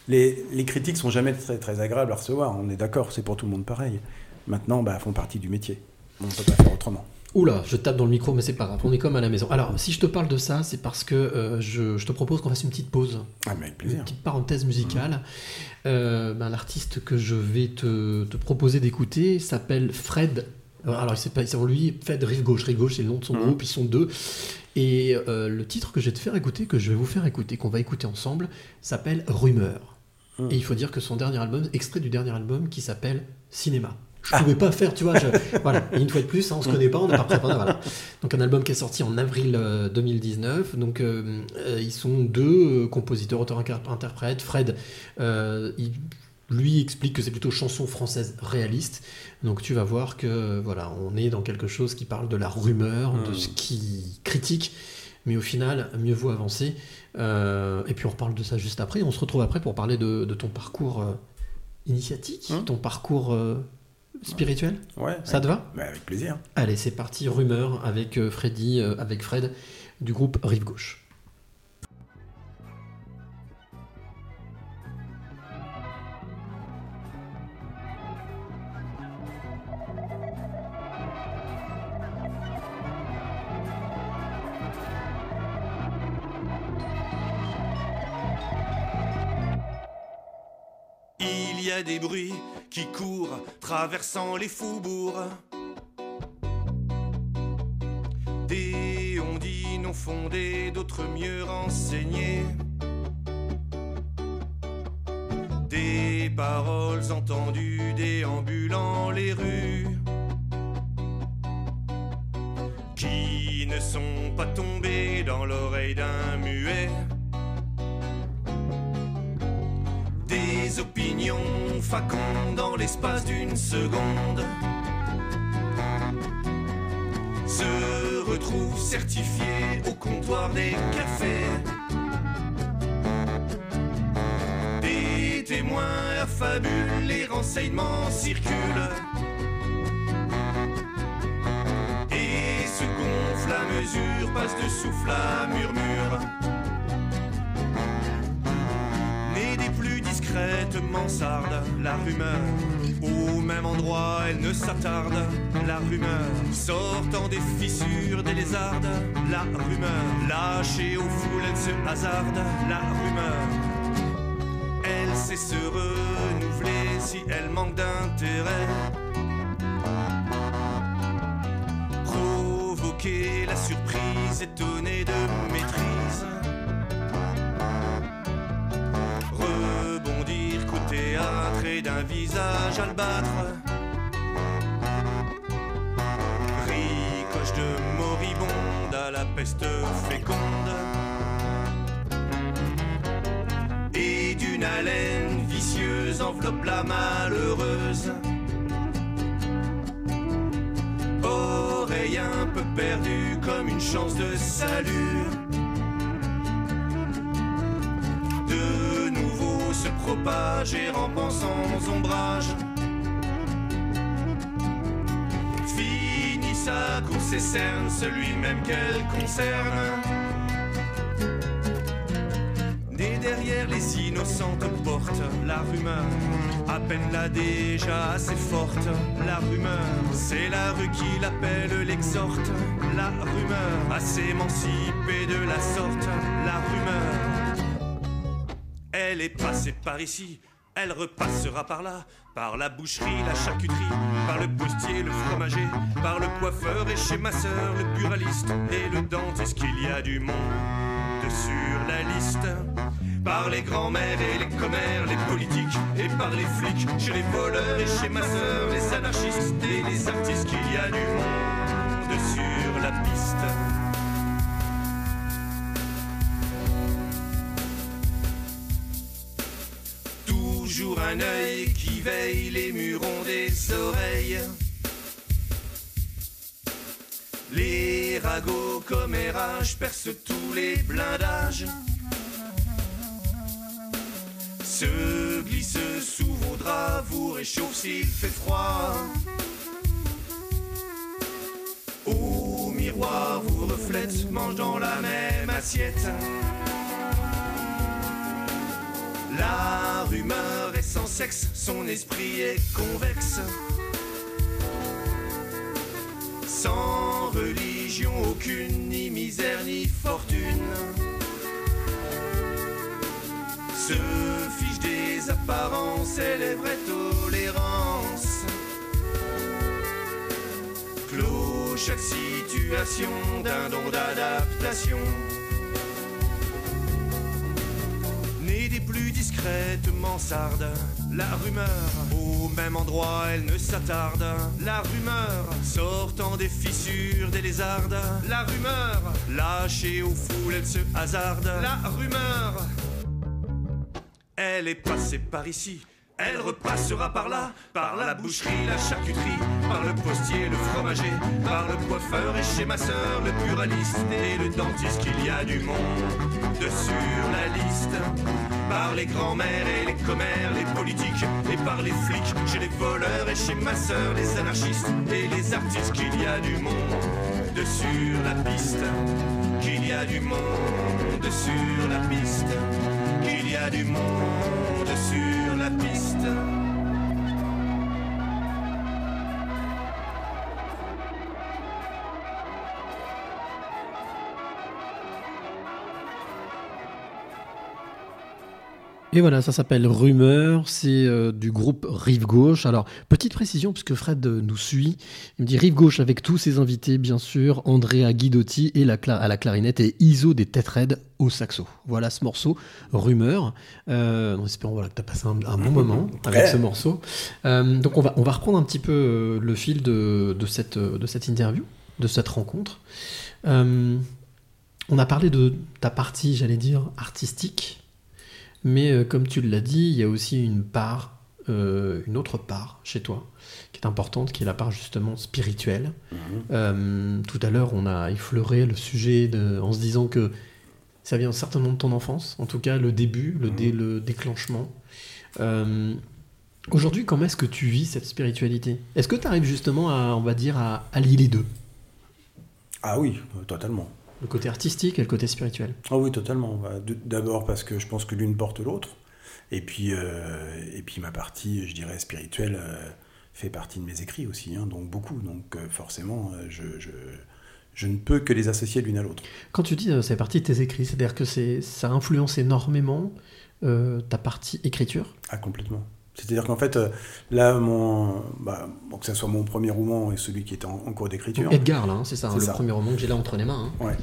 les, les critiques sont jamais très, très agréables à recevoir. On est d'accord, c'est pour tout le monde pareil. Maintenant, bah, font partie du métier. On ne peut pas faire autrement. Oula, je tape dans le micro, mais c'est pas grave, on est comme à la maison. Alors, si je te parle de ça, c'est parce que euh, je, je te propose qu'on fasse une petite pause, Ah, mais avec une plaisir. petite parenthèse musicale. Euh, ben, L'artiste que je vais te, te proposer d'écouter s'appelle Fred. Alors, il c'est lui, Fred Rive Gauche. Rive Gauche, c'est le nom de son Mhm. groupe, ils sont deux. Et euh, le titre que je vais te faire écouter, que je vais vous faire écouter, qu'on va écouter ensemble, s'appelle Rumeur. Hmm. Et il faut dire que son dernier album, extrait du dernier album qui s'appelle Cinéma. Je Ah. pouvais pas faire, tu vois. je- voilà. Et une fois de plus, hein, on se connaît pas, on n'est pas préparé. Voilà. Donc un album qui est sorti en avril euh, 2019. Donc euh, euh, ils sont deux euh, compositeurs, auteurs, inter- interprètes. Fred, euh, il- lui explique que c'est plutôt chanson française réaliste. Donc tu vas voir que voilà, on est dans quelque chose qui parle de la rumeur, de Mm. ce qui critique. Mais au final, mieux vaut avancer. Euh, et puis on reparle de ça juste après. On se retrouve après pour parler de, de ton parcours euh, initiatique, Mm. ton parcours euh, spirituel. Ouais. Ça te va? Bah, avec plaisir. Allez, c'est parti, rumeur avec euh, Freddy, euh, avec Fred du groupe Rive Gauche. Il y a des bruits qui courent, traversant les faubourgs. Des on dit non fondés, d'autres mieux renseignés. Des paroles entendues déambulant les rues. Qui ne sont pas tombées dans l'oreille d'un muet. Des opinions facondes dans l'espace d'une seconde se retrouvent certifiés au comptoir des cafés. Des témoins affabulent, les renseignements circulent. Et se gonfle à mesure, passe de souffle à murmure. La rumeur. Au même endroit, elle ne s'attarde, la rumeur. Sortant des fissures des lézardes, la rumeur. Lâchée aux foules, elle se hasarde, la rumeur. Elle sait se renouveler si elle manque d'intérêt. Provoquer la surprise étonnée de maîtrise. Visage albâtre. Ricoche de moribonde à la peste féconde. Et d'une haleine vicieuse enveloppe la malheureuse. Oreille un peu perdue comme une chance de salut. Propager rampant sans ombrage. Finit sa course et cerne celui même qu'elle concerne. Née derrière les innocentes portes, la rumeur, à peine là déjà assez forte, la rumeur, c'est la rue qui l'appelle, l'exhorte, la rumeur, à s'émanciper de la sorte, la rumeur. Elle est passée par ici, elle repassera par là, par la boucherie, la charcuterie, par le postier, le fromager, par le coiffeur et chez ma sœur, le buraliste et le dentiste qu'il y a du monde sur la liste. Par les grands-mères et les commères, les politiques et par les flics, chez les voleurs et chez ma sœur, les anarchistes et les artistes qu'il y a du monde sur la piste. Un œil qui veille les murons des oreilles. Les ragots commérages percent tous les blindages. Se glisse sous vos draps, vous réchauffe s'il fait froid. Au miroir vous reflète, mange dans la même assiette. Rumeur est sans sexe, son esprit est convexe. Sans religion aucune, ni misère ni fortune. Se fiche des apparences et les vraies tolérances. Cloche chaque situation d'un don d'adaptation. Des plus discrètes mansardes, la rumeur, au même endroit elle ne s'attarde. La rumeur, sortant des fissures des lézardes. La rumeur, lâchée aux foules, elle se hasarde. La rumeur, elle est passée par ici. Elle repassera par là, par la boucherie, la charcuterie, par le postier, le fromager, par le coiffeur et chez ma sœur, le buraliste et le dentiste, qu'il y a du monde de sur la liste. Par les grands-mères et les commères, les politiques, et par les flics, chez les voleurs et chez ma sœur, les anarchistes et les artistes, qu'il y a du monde de sur la piste. Qu'il y a du monde sur la piste. Qu'il y a du monde sur Et voilà, ça s'appelle Rumeur, c'est euh, du groupe Rive Gauche. Alors, petite précision, puisque Fred euh, nous suit, il me dit Rive Gauche avec tous ses invités, bien sûr, Andrea Guidotti et la à la clarinette et Iso des Têtes Raides au saxo. Voilà ce morceau, Rumeur. Euh, en espérant voilà, que tu as passé un, un bon moment avec ce morceau. Euh, donc, on va, on va reprendre un petit peu euh, le fil de, de cette, de cette interview, de cette rencontre. On a parlé de ta partie, j'allais dire, artistique. Mais euh, comme tu l'as dit, il y a aussi une part, euh, une autre part chez toi, qui est importante, qui est la part justement spirituelle. Euh, tout à l'heure, on a effleuré le sujet de- en se disant que ça vient certainement de ton enfance, en tout cas le début, le, dé- le déclenchement. Aujourd'hui, comment est-ce que tu vis cette spiritualité? Est-ce que tu arrives justement à, on va dire, à allier les deux? Ah oui, totalement. Le côté artistique et le côté spirituel Ah oui, totalement. Bah, D'abord parce que je pense que l'une porte l'autre. Et puis, euh, et puis ma partie, je dirais, spirituelle euh, fait partie de mes écrits aussi, hein, donc beaucoup. Donc euh, forcément, je, je, je ne peux que les associer l'une à l'autre. Quand tu dis c'est partie de tes écrits, c'est-à-dire que ça influence énormément ta partie écriture? Ah, complètement. C'est-à-dire qu'en fait, euh, là, mon, bah, bon, que ce soit mon premier roman et celui qui est en, en cours d'écriture. Edgar, là, hein, c'est ça, hein, le ça. premier roman que j'ai là entre les mains. hein. Ouais.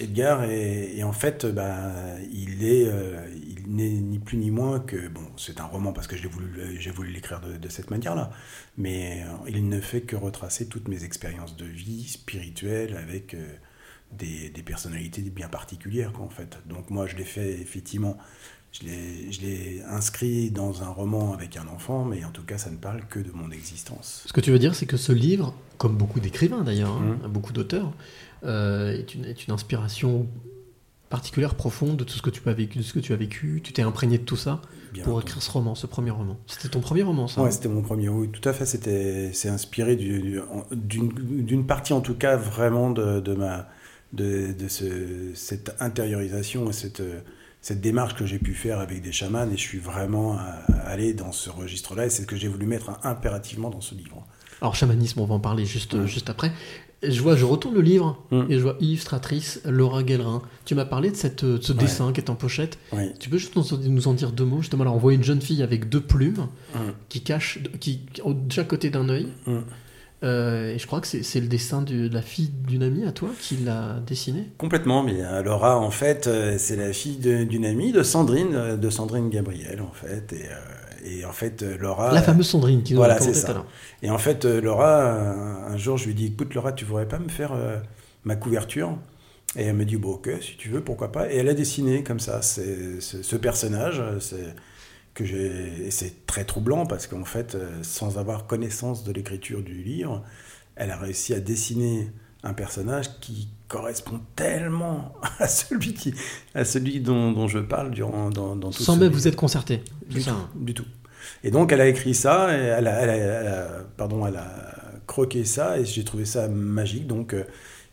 Edgar, et, et en fait, bah, il est, euh, il n'est ni plus ni moins que, bon, c'est un roman parce que j'ai voulu, le- j'ai voulu l'écrire de, de cette manière-là, mais euh, il ne fait que retracer toutes mes expériences de vie spirituelle avec euh, des, des personnalités bien particulières, quoi, en fait. Donc moi, je l'ai fait effectivement, je l'ai, inscrit dans un roman avec un enfant, mais en tout cas, ça ne parle que de mon existence. Ce que tu veux dire, c'est que ce livre, comme beaucoup d'écrivains d'ailleurs, hein, Mhm. beaucoup d'auteurs, euh, est, une, est une inspiration particulière, profonde de tout ce que tu as vécu, de ce que tu as vécu. Tu t'es imprégné de tout ça Bien pour entendu. écrire ce roman, ce premier roman. C'était ton premier roman, ça Ouais, hein c'était mon premier, oui, tout à fait. C'était, c'est inspiré du- d'une, partie, en tout cas, vraiment de, de ma, de, de ce- cette intériorisation et cette, cette démarche que j'ai pu faire avec des chamans. Et je suis vraiment à- allé dans ce registre-là. Et c'est ce que j'ai voulu mettre impérativement dans ce livre. Alors, chamanisme, on va en parler juste, juste après. Je vois, je retourne le livre et je vois illustratrice Laura Guellerin. Tu m'as parlé de, cette, de ce Ouais. dessin qui est en pochette. Oui. Tu peux juste nous, en dire deux mots Justement, là, on voit une jeune fille avec deux plumes qui cachent, qui, de chaque côté d'un œil. Euh, et je crois que c'est le dessin de la fille d'une amie à toi qui l'a dessiné. Complètement, mais euh, Laura, en fait, euh, c'est la fille d'une amie de Sandrine, de Sandrine Gabriel, en fait. Et, et en fait, Laura. la fameuse Sandrine qui nous voilà, c'est ça. Et en fait, Laura, un, un jour, je lui dis Écoute, Laura, tu voudrais pas me faire euh, ma couverture? Et elle me dit Bon, ok, si tu veux, pourquoi pas? Et elle a dessiné comme ça ce, personnage. C'est que j'ai et c'est très troublant parce qu'en fait, euh, sans avoir connaissance de l'écriture du livre, elle a réussi à dessiner un personnage qui correspond tellement à celui, qui, à celui dont, dont je parle durant, dans, dans tout Sans même vous être concerté. Du tout, hein. du tout. Et donc elle a écrit ça, et elle a, elle a- elle a- pardon, elle a croqué ça, et j'ai trouvé ça magique. Donc euh,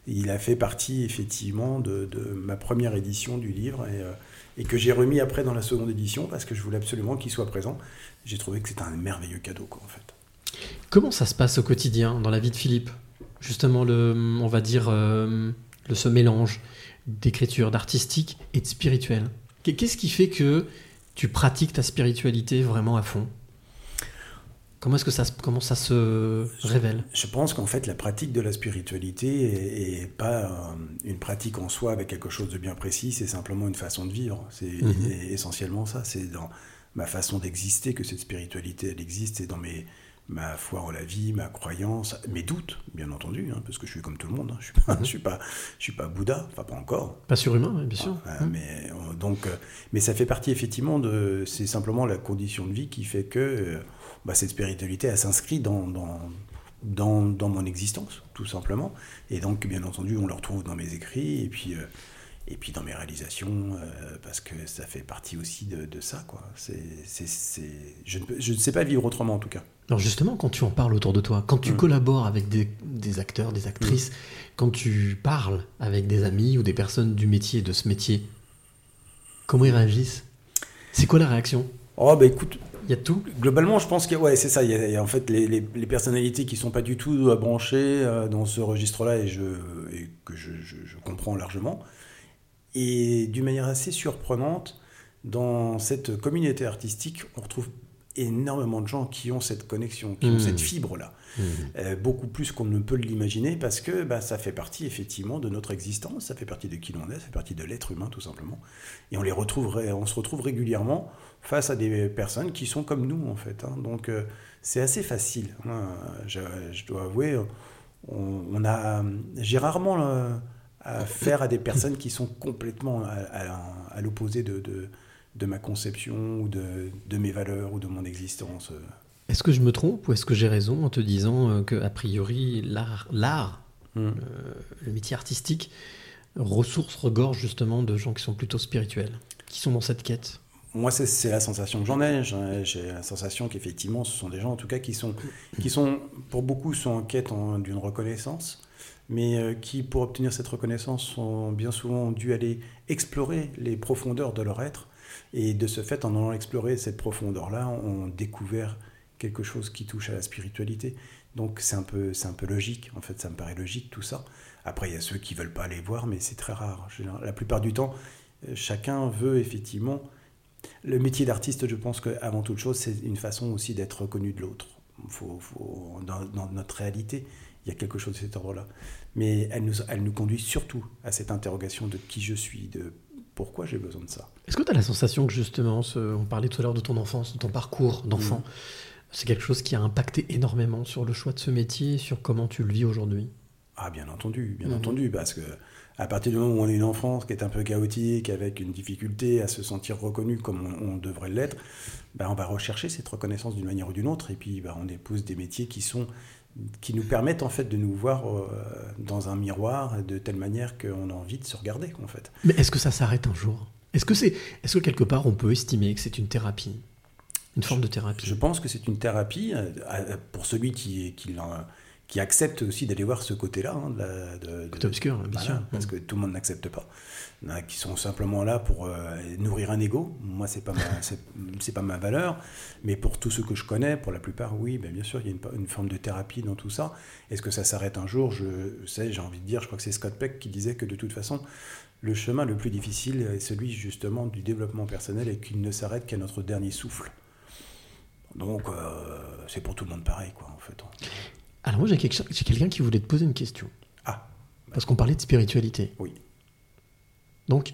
il a fait partie effectivement de, de ma première édition du livre, et, euh, et que j'ai remis après dans la seconde édition, parce que je voulais absolument qu'il soit présent. J'ai trouvé que c'était un merveilleux cadeau, quoi, en fait. Comment ça se passe au quotidien dans la vie de Philippe? Justement, le, on va dire, euh, le, ce mélange d'écriture, d'artistique et de spirituel. Qu'est- Qu'est-ce qui fait que tu pratiques ta spiritualité vraiment à fond? Comment est-ce que ça, se- comment ça se révèle? Je pense qu'en fait, la pratique de la spiritualité est, est pas une pratique en soi avec quelque chose de bien précis, c'est simplement une façon de vivre. C'est Mhm. essentiellement ça. C'est dans ma façon d'exister que cette spiritualité, elle existe. C'est dans mes, ma foi en la vie, ma croyance, mes doutes, bien entendu, hein, parce que je suis comme tout le monde. hein. Je suis pas, Mhm. je suis pas, je suis pas Bouddha, enfin pas encore. Pas surhumain, bien sûr. Ah, mais, euh, donc, euh, mais ça fait partie effectivement de. C'est simplement la condition de vie qui fait que euh, bah, cette spiritualité, elle s'inscrit dans, dans, dans, dans mon existence, tout simplement. Et donc, bien entendu, on le retrouve dans mes écrits et puis, euh, et puis dans mes réalisations, euh, parce que ça fait partie aussi de, de ça. Quoi. C'est, c'est, c'est- Je, ne peux- je ne sais pas vivre autrement, en tout cas. Alors justement, quand tu en parles autour de toi, quand tu Mm. collabores avec des, des acteurs, des actrices, quand tu parles avec des amis ou des personnes du métier, de ce métier, comment ils réagissent? C'est quoi la réaction? Oh, bah écoute, Il y a tout? Globalement, je pense que ouais, c'est ça. Il y, a, il y a en fait les, les- les personnalités qui sont pas du tout euh, branchées euh, dans ce registre-là et, je, et que je, je- je comprends largement. Et d'une manière assez surprenante, dans cette communauté artistique, on retrouve énormément de gens qui ont cette connexion, qui ont Mhm. cette fibre-là. Euh, beaucoup plus qu'on ne peut l'imaginer parce que bah, ça fait partie effectivement de notre existence, ça fait partie de qui l'on est, ça fait partie de l'être humain tout simplement. Et on les retrouve, on se retrouve régulièrement face à des personnes qui sont comme nous en fait. hein. Donc euh, c'est assez facile. hein. Je, je dois avouer, on, on a, j'ai rarement euh, affaire à des personnes qui sont complètement à, à- à l'opposé de, de, de ma conception ou de, de mes valeurs ou de mon existence. euh. Est-ce que je me trompe ou est-ce que j'ai raison en te disant euh, que a priori l'art, l'art, Mm. euh, le métier artistique, ressource regorge justement de gens qui sont plutôt spirituels, qui sont dans cette quête? Moi, c'est- c'est la sensation que j'en ai. J'ai la sensation qu'effectivement, ce sont des gens, en tout cas, qui sont, qui sont pour beaucoup, sont en quête en- d'une reconnaissance, mais qui, pour obtenir cette reconnaissance, sont bien souvent dû aller explorer les profondeurs de leur être. Et de ce fait, en allant explorer cette profondeur-là, ont découvert quelque chose qui touche à la spiritualité. Donc c'est un peu, un peu logique. En fait, ça me paraît logique tout ça. Après, il y a ceux qui veulent pas aller voir, mais c'est très rare. La plupart du temps, euh, chacun veut effectivement le métier d'artiste, je pense qu'avant toute chose, c'est une façon aussi d'être reconnu de l'autre. Faut, faut- dans, dans notre réalité, il y a quelque chose de cet ordre-là. Mais elle nous, elle nous conduit surtout à cette interrogation de qui je suis, de pourquoi j'ai besoin de ça. Est-ce que tu as la sensation que justement, ce- on parlait tout à l'heure de ton enfance, de ton parcours d'enfant, c'est quelque chose qui a impacté énormément sur le choix de ce métier sur comment tu le vis aujourd'hui? Ah, bien entendu, bien Mhm. entendu, parce que à partir du moment où on a une enfance qui est un peu chaotique, avec une difficulté à se sentir reconnu comme on, on devrait l'être, ben, on va rechercher cette reconnaissance d'une manière ou d'une autre, et puis ben, on épouse des métiers qui sont qui nous permettent en fait de nous voir euh, dans un miroir de telle manière qu'on a envie de se regarder en fait. Mais est-ce que ça s'arrête un jour? Est-ce que c'est, est-ce que quelque part on peut estimer que c'est une thérapie, une forme de thérapie? Je pense que c'est une thérapie euh, pour celui qui, qui, qui accepte aussi d'aller voir ce côté-là. hein, de Côté obscur, bien voilà, sûr. Parce que tout le monde n'accepte pas. Il y en a qui sont simplement là pour euh, nourrir un ego. Moi, c'est pas ma, c'est, c'est pas ma valeur. Mais pour tous ceux que je connais, pour la plupart, oui, ben, bien sûr, il y a une, une forme de thérapie dans tout ça. Est-ce que ça s'arrête un jour? Je sais, j'ai envie de dire, je crois que c'est Scott Peck qui disait que de toute façon, le chemin le plus difficile est celui justement du développement personnel et qu'il ne s'arrête qu'à notre dernier souffle. Donc, euh, c'est pour tout le monde pareil, quoi, en fait. Alors moi j'ai, quelqu'un qui voulait te poser une question. Ah. Parce qu'on parlait de spiritualité. Oui. Donc,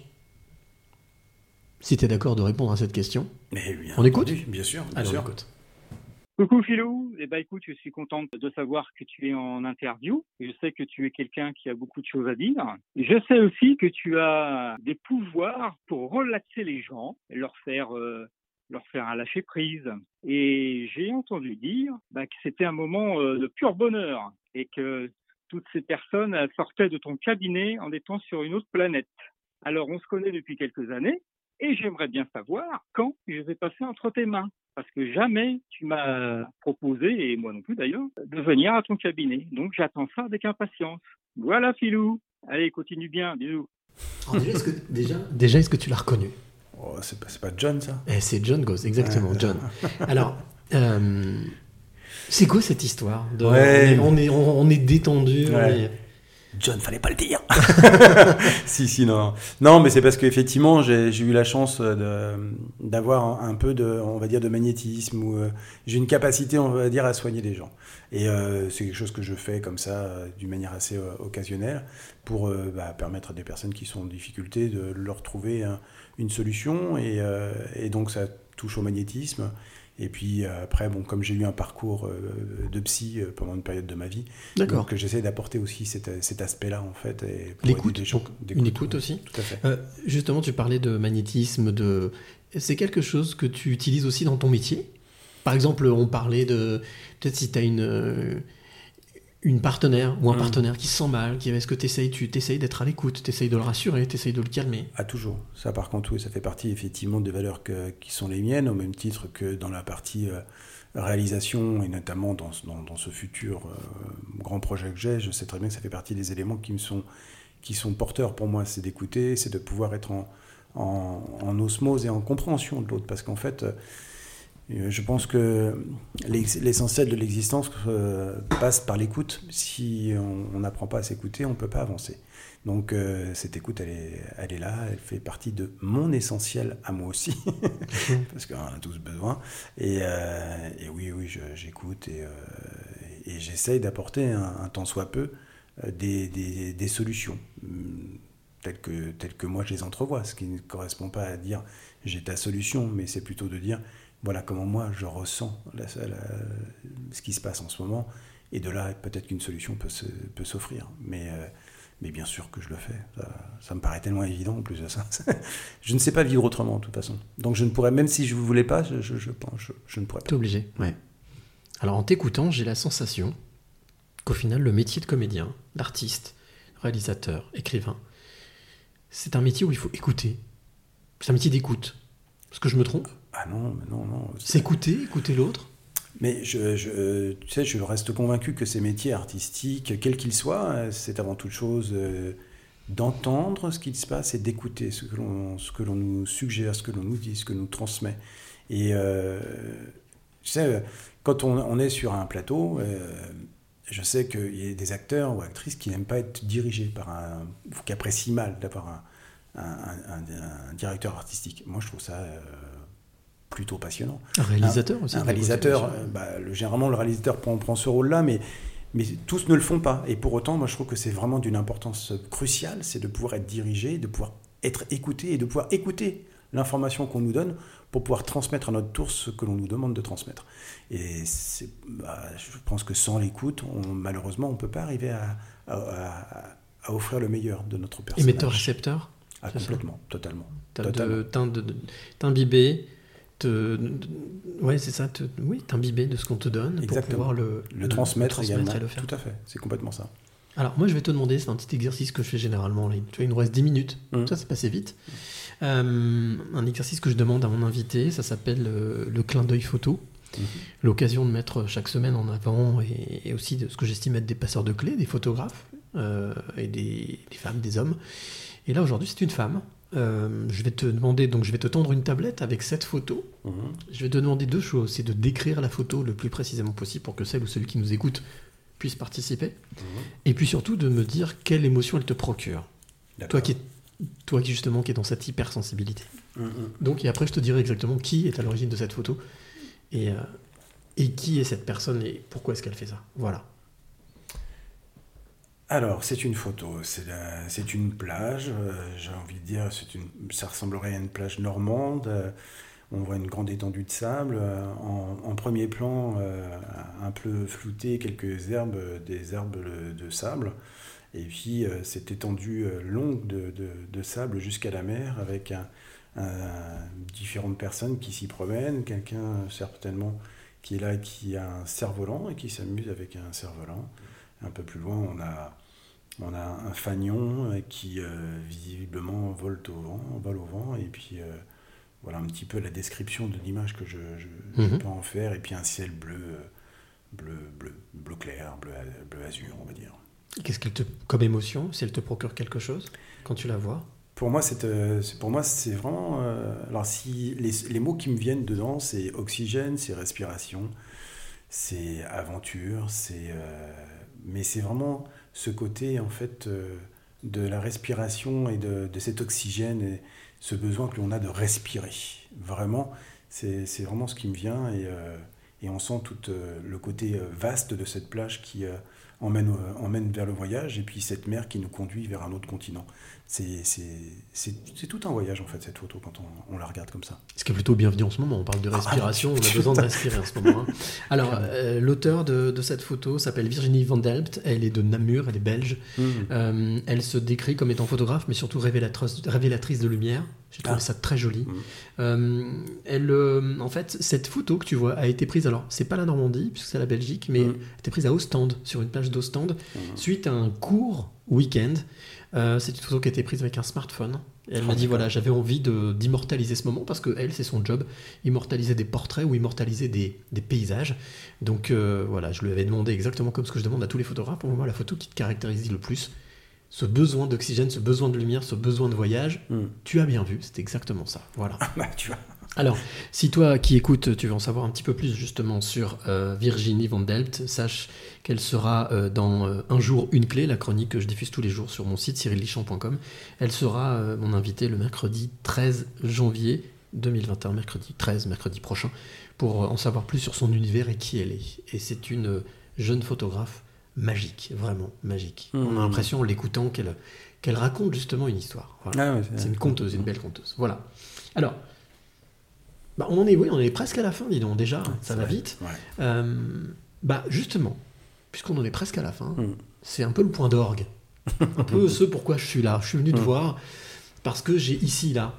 si tu es d'accord de répondre à cette question, Mais bien On écoute entendu, Bien sûr, bien on sûr. écoute. Coucou Philou, eh ben écoute, je suis contente de savoir que tu es en interview. Je sais que tu es quelqu'un qui a beaucoup de choses à dire. Je sais aussi que tu as des pouvoirs pour relaxer les gens, et leur faire euh, leur faire un lâcher prise. Et j'ai entendu dire bah, que c'était un moment euh, de pur bonheur et que toutes ces personnes elles sortaient de ton cabinet en étant sur une autre planète. Alors on se connaît depuis quelques années et j'aimerais bien savoir quand je vais passer entre tes mains parce que jamais tu m'as proposé, et moi non plus d'ailleurs, de venir à ton cabinet. Donc j'attends ça avec impatience. Voilà Philou. Allez, continue bien, bisous. Alors, déjà, est-ce que, déjà, est-ce que tu l'as reconnu? Oh, c'est, pas, c'est pas John, ça? Eh, C'est John Goss, exactement, Ouais. John. Alors, euh, c'est quoi cette histoire de, Ouais. on, est, on, est, on est détendu, on Ouais. est- John, fallait pas le dire. si, si, non. Non, mais c'est parce qu'effectivement, j'ai j'ai eu la chance de- d'avoir un, un peu de, on va dire, de magnétisme ou euh, j'ai une capacité, on va dire, à soigner les gens. Et euh, c'est quelque chose que je fais comme ça, euh, d'une manière assez euh, occasionnelle, pour euh, bah, permettre à des personnes qui sont en difficulté de leur trouver un- une solution. Et, euh, et donc, ça touche au magnétisme. Et puis euh, après, bon, comme j'ai eu un parcours euh, de psy pendant une période de ma vie, donc j'essaie d'apporter aussi cet, cet aspect-là en fait. L'écoute, une écoute aussi. Tout à fait. Euh, justement, tu parlais de magnétisme, de... c'est quelque chose que tu utilises aussi dans ton métier? Par exemple, on parlait de... Peut-être si tu as une, une partenaire ou un Mm. partenaire qui se sent mal, qui... est-ce que t'essayes- tu essayes d'être à l'écoute, tu essayes de le rassurer, tu essayes de le calmer? Ah, toujours. Ça, par contre, oui, ça fait partie effectivement des valeurs que- qui sont les miennes, au même titre que dans la partie euh, réalisation, et notamment dans, ce- dans, dans ce futur euh, grand projet que j'ai, je sais très bien que ça fait partie des éléments qui me sont, qui sont porteurs pour moi. C'est d'écouter, c'est de pouvoir être en, en, en osmose et en compréhension de l'autre. Parce qu'en fait, euh, je pense que l'essentiel de l'existence euh, passe par l'écoute. Si on n'apprend pas à s'écouter, on ne peut pas avancer. Donc euh, cette écoute, elle est, elle est là, elle fait partie de mon essentiel à moi aussi, parce qu'on en a tous besoin. Et, euh, et oui, oui, j'écoute et, euh, et j'essaye d'apporter un, un tant soit peu euh, des, des- des solutions hum, telles que, telles que moi je les entrevois, ce qui ne correspond pas à dire j'ai ta solution, mais c'est plutôt de dire voilà comment moi je ressens la- la- ce qui se passe en ce moment, et de là peut-être qu'une solution peut s'offrir. Mais, euh, mais bien sûr que je le fais, ça, ça me paraît tellement évident en plus de ça. je ne sais pas vivre autrement de toute façon. Donc je ne pourrais, même si je ne voulais pas, je, je, je, pense- je- je ne pourrais pas. T'es obligé, ouais. Alors en t'écoutant, j'ai la sensation qu'au final, le métier de comédien, d'artiste, réalisateur, écrivain, c'est un métier où il faut écouter. C'est un métier d'écoute. Est-ce que je me trompe? Ah non, mais non, non. C'est écouter, écouter l'autre. Mais je, je- tu sais, je reste convaincu que ces métiers artistiques, quels qu'ils soient, c'est avant toute chose euh, d'entendre ce qu'il se passe et d'écouter ce que l'on ce que l'on nous suggère, ce que l'on nous dit, ce que nous transmet. Et euh, tu sais, quand on, on est sur un plateau, euh, je sais qu'il y a des acteurs ou actrices qui n'aiment pas être dirigés par un, ou qui apprécient mal d'avoir un, un- un- un directeur artistique. Moi, je trouve ça euh, plutôt passionnant. Un réalisateur aussi, Un réalisateur, euh, bah, le- généralement le réalisateur prend, prend ce rôle-là, mais, mais tous ne le font pas. Et pour autant, moi je trouve que c'est vraiment d'une importance cruciale, c'est de pouvoir être dirigé, de pouvoir être écouté et de pouvoir écouter l'information qu'on nous donne pour pouvoir transmettre à notre tour ce que l'on nous demande de transmettre. Et bah, je pense que sans l'écoute, malheureusement, on ne peut pas arriver à, à- à- à offrir le meilleur de notre personnage. Émetteur-récepteur Ah, complètement, totalement. T'imbiber, te, ouais, c'est ça, te- oui, t'imbiber de ce qu'on te donne pour Exactement. pouvoir le, le transmettre, également. et le faire. Tout à fait, c'est complètement ça. Alors, moi, je vais te demander, c'est un petit exercice que je fais généralement. là. Tu vois, il nous reste 10 minutes. Mhm. Ça, c'est passé vite. Euh, un exercice que je demande à mon invité, ça s'appelle euh, le clin d'œil photo. Mhm. L'occasion de mettre chaque semaine en avant et, et aussi de ce que j'estime être des passeurs de clés, des photographes euh, et des, des femmes, des hommes. Et là, aujourd'hui, c'est une femme. Euh, je vais te demander, donc je vais te tendre une tablette avec cette photo. Mhm. Je vais te demander deux choses. C'est de décrire la photo le plus précisément possible pour que celle ou celui qui nous écoute puisse participer. Et puis surtout de me dire quelle émotion elle te procure. Toi qui, toi qui justement qui est dans cette hypersensibilité. Mhm. Donc et après je te dirai exactement qui est à l'origine de cette photo et, euh, et qui est cette personne et pourquoi est-ce qu'elle fait ça. Voilà. Alors, c'est une photo, c'est une plage, euh, j'ai envie de dire, ça ressemblerait à une plage normande. euh, on voit une grande étendue de sable. euh, en, premier plan, un peu flouté, quelques herbes, des herbes de, sable. Et puis, cette étendue longue de, sable jusqu'à la mer avec différentes personnes qui s'y promènent. Quelqu'un, certainement, qui est là, qui a un cerf-volant et qui s'amuse avec un cerf-volant. Un peu plus loin, on a, on a un fanion euh, qui euh, visiblement vole au vent, vole au vent, et puis euh, voilà un petit peu la description de l'image que je, je- je Mhm. peux en faire, et puis un ciel bleu, bleu, bleu, bleu clair, bleu, bleu azur, on va dire. Qu'est-ce qu'elle te comme émotion Si elle te procure quelque chose quand tu la vois? Pour moi, c'est, c'est- pour moi, c'est vraiment. euh, alors, si les, les mots qui me viennent dedans, c'est oxygène, c'est respiration, c'est aventure, c'est. euh, mais c'est vraiment ce côté en fait euh, de la respiration et de, de cet oxygène et ce besoin que l'on a de respirer. Vraiment, c'est vraiment ce qui me vient et, euh, et on sent tout euh, le côté vaste de cette plage qui emmène, euh, emmène vers le voyage et puis cette mer qui nous conduit vers un autre continent. C'est tout un voyage en fait cette photo quand on, on la regarde comme ça. Ce qui est plutôt bienvenu en ce moment. On parle de Ah, respiration, on a besoin de respirer en ce moment. hein. Alors, euh, l'auteur de, de cette photo s'appelle Virginie Van Delpt. Elle est de Namur, elle est belge. Euh, elle se décrit comme étant photographe, mais surtout révélatrice, révélatrice de lumière. J'ai trouvé Ah. ça très joli. Mhm. Euh, elle, euh, en fait, cette photo que tu vois a été prise. Alors, c'est pas la Normandie, puisque c'est la Belgique, mais Mhm. elle a été prise à Ostende, sur une plage d'Ostende, Mhm. suite à un court week-end. Euh, c'est une photo qui a été prise avec un smartphone. Et elle m'a dit voilà, j'avais envie de- d'immortaliser ce moment parce que elle, c'est son job, immortaliser des portraits ou immortaliser des, des paysages. Donc voilà, je lui avais demandé exactement comme ce que je demande à tous les photographes. Pour moi, la photo qui te caractérise le plus, ce besoin d'oxygène, ce besoin de lumière, ce besoin de voyage, Mm. tu as bien vu, c'est exactement ça. Voilà. Bah, tu vois. Alors, si toi qui écoutes, tu veux en savoir un petit peu plus justement sur euh, Virginie Van sache qu'elle sera euh, dans euh, Un jour, une clé, la chronique que je diffuse tous les jours sur mon site cyrillichamp.com. Elle sera mon invitée le mercredi 13 janvier 2021, mercredi 13, mercredi prochain, pour en savoir plus sur son univers et qui elle est. Et c'est une jeune photographe magique, vraiment magique. On a l'impression en l'écoutant qu'elle qu'elle raconte justement une histoire. Voilà. Ah ouais, C'est une conteuse, une belle conteuse. Voilà. Alors, bah, on en est, oui, on est presque à la fin, dis donc déjà. ça va vrai. vite. Ouais. Euh, bah, justement, puisqu'on en est presque à la fin, Mm. c'est un peu le point d'orgue. un peu ce pourquoi je suis là. Je suis venu te Mm. voir parce que j'ai ici, là,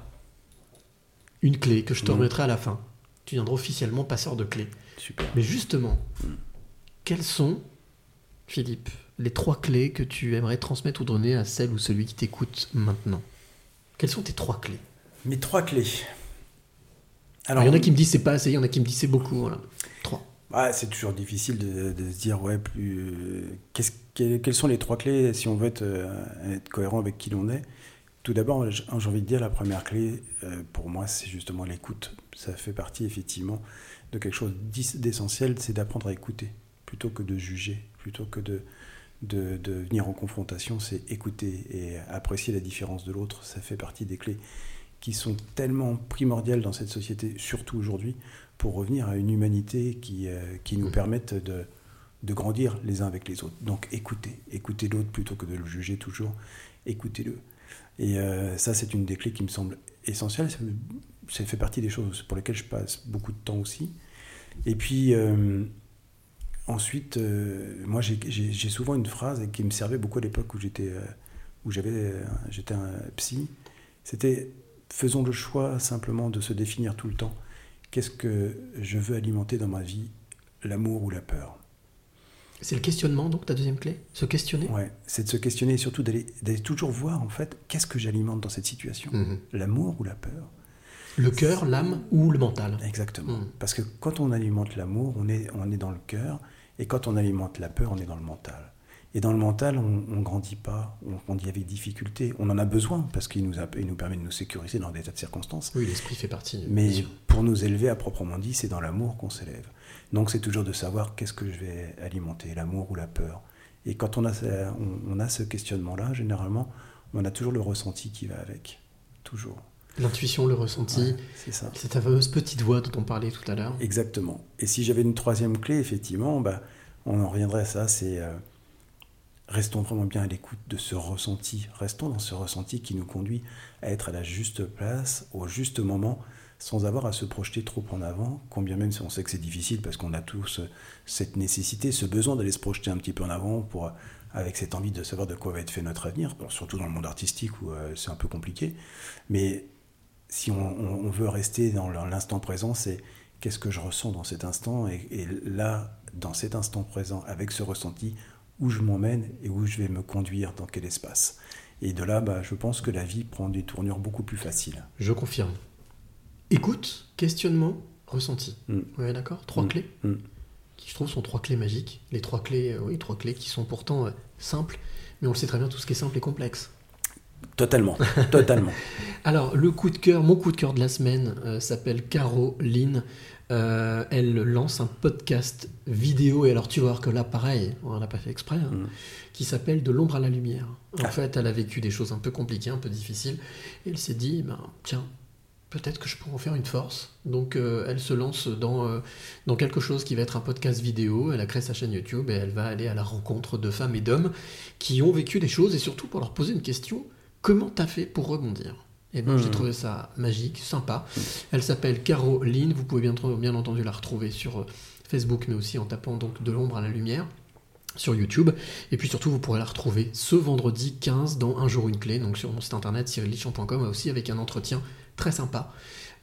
une clé que je te remettrai à la fin. Tu viendras officiellement passeur de clés. Super. Mais justement, quelles sont, Philippe, les trois clés que tu aimerais transmettre ou donner à celle ou celui qui t'écoute maintenant Quelles sont tes trois clés? Mes trois clés. Alors, il y en a qui me disent c'est pas assez, il y en a qui me disent c'est beaucoup. Voilà. Trois. Ah, c'est toujours difficile de, de se dire, ouais, plus. qu'est-ce- quelles, quelles sont les trois clés si on veut être, euh, être cohérent avec qui l'on est? Tout d'abord, j'ai envie de dire, la première clé, euh, pour moi, c'est justement l'écoute. Ça fait partie, effectivement, de quelque chose d'essentiel, c'est d'apprendre à écouter, plutôt que de juger, plutôt que de, de, de venir en confrontation, c'est écouter et apprécier la différence de l'autre. Ça fait partie des clés qui sont tellement primordiales dans cette société, surtout aujourd'hui, pour revenir à une humanité qui, euh, qui nous permette de, de grandir les uns avec les autres. Donc écoutez, écoutez l'autre plutôt que de le juger toujours, écoutez-le. Et euh, ça, c'est une des clés qui me semble essentielle. Ça, ça fait partie des choses pour lesquelles je passe beaucoup de temps aussi. Et puis, euh, ensuite, euh, moi, j'ai- souvent une phrase qui me servait beaucoup à l'époque où j'étais euh, où j'avais euh, j'étais un psy. C'était faisons le choix simplement de se définir tout le temps. Qu'est-ce que je veux alimenter dans ma vie, l'amour ou la peur? C'est le questionnement, donc, ta deuxième clé? Se questionner? Ouais, c'est de se questionner et surtout d'aller d'aller toujours voir en fait qu'est-ce que j'alimente dans cette situation, Mhm. l'amour ou la peur? Le cœur, l'âme ou le mental? Exactement. Mhm. Parce que quand on alimente l'amour, on est, on est dans le cœur, et quand on alimente la peur, on est dans le mental. Et dans le mental, on ne grandit pas, on grandit avec difficulté. On en a besoin parce qu'il nous, a- il nous permet de nous sécuriser dans des tas de circonstances. Oui, l'esprit fait partie. Mais pour nous élever à proprement dit, c'est dans l'amour qu'on s'élève. Donc c'est toujours de savoir qu'est-ce que je vais alimenter, l'amour ou la peur. Et quand on a, on a ce questionnement-là, généralement, on a toujours le ressenti qui va avec. Toujours. L'intuition, le ressenti, Ouais, c'est ça. c'est ta fameuse petite voix dont on parlait tout à l'heure. Exactement. Et si j'avais une troisième clé, effectivement, bah, on en reviendrait à ça, c'est euh, restons vraiment bien à l'écoute de ce ressenti. Restons dans ce ressenti qui nous conduit à être à la juste place, au juste moment, sans avoir à se projeter trop en avant, combien même si on sait que c'est difficile parce qu'on a tous euh, cette nécessité, ce besoin d'aller se projeter un petit peu en avant pour, euh, avec cette envie de savoir de quoi va être fait notre avenir, surtout dans le monde artistique où c'est un peu compliqué. Mais si on, veut rester dans l'instant présent, c'est qu'est-ce que je ressens dans cet instant et, et là, dans cet instant présent, avec ce ressenti, où je m'emmène et où je vais me conduire, dans quel espace. Et de là, bah, je pense que la vie prend des tournures beaucoup plus faciles. Je confirme. Écoute, questionnement, ressenti. Mm. Ouais, d'accord? Trois Mm. clés Mm. qui, je trouve, sont trois clés magiques. Les trois clés, euh, oui, trois clés qui sont pourtant euh, simples, mais on le sait très bien, tout ce qui est simple est complexe. Totalement, totalement. Alors, le coup de cœur, mon coup de cœur de la semaine euh, s'appelle Caroline. Euh, elle lance un podcast vidéo, et alors tu vas voir que là, pareil, on n'a pas fait exprès, hein, Mm. qui s'appelle De l'ombre à la lumière. En Ah. fait, elle a vécu des choses un peu compliquées, un peu difficiles, et elle s'est dit, ben, tiens, peut-être que je peux en faire une force. Donc, euh, elle se lance dans, euh, dans quelque chose qui va être un podcast vidéo. Elle a créé sa chaîne YouTube et elle va aller à la rencontre de femmes et d'hommes qui ont vécu des choses, et surtout pour leur poser une question comment t'as fait pour rebondir? Et donc j'ai Mhm. trouvé ça magique, sympa. Elle s'appelle Caroline, vous pouvez bien, bien entendu la retrouver sur euh, Facebook, mais aussi en tapant donc de l'ombre à la lumière sur YouTube. Et puis surtout, vous pourrez la retrouver ce vendredi 15 dans Un jour une clé, donc sur mon site internet cyrillichamp.com, aussi avec un entretien très sympa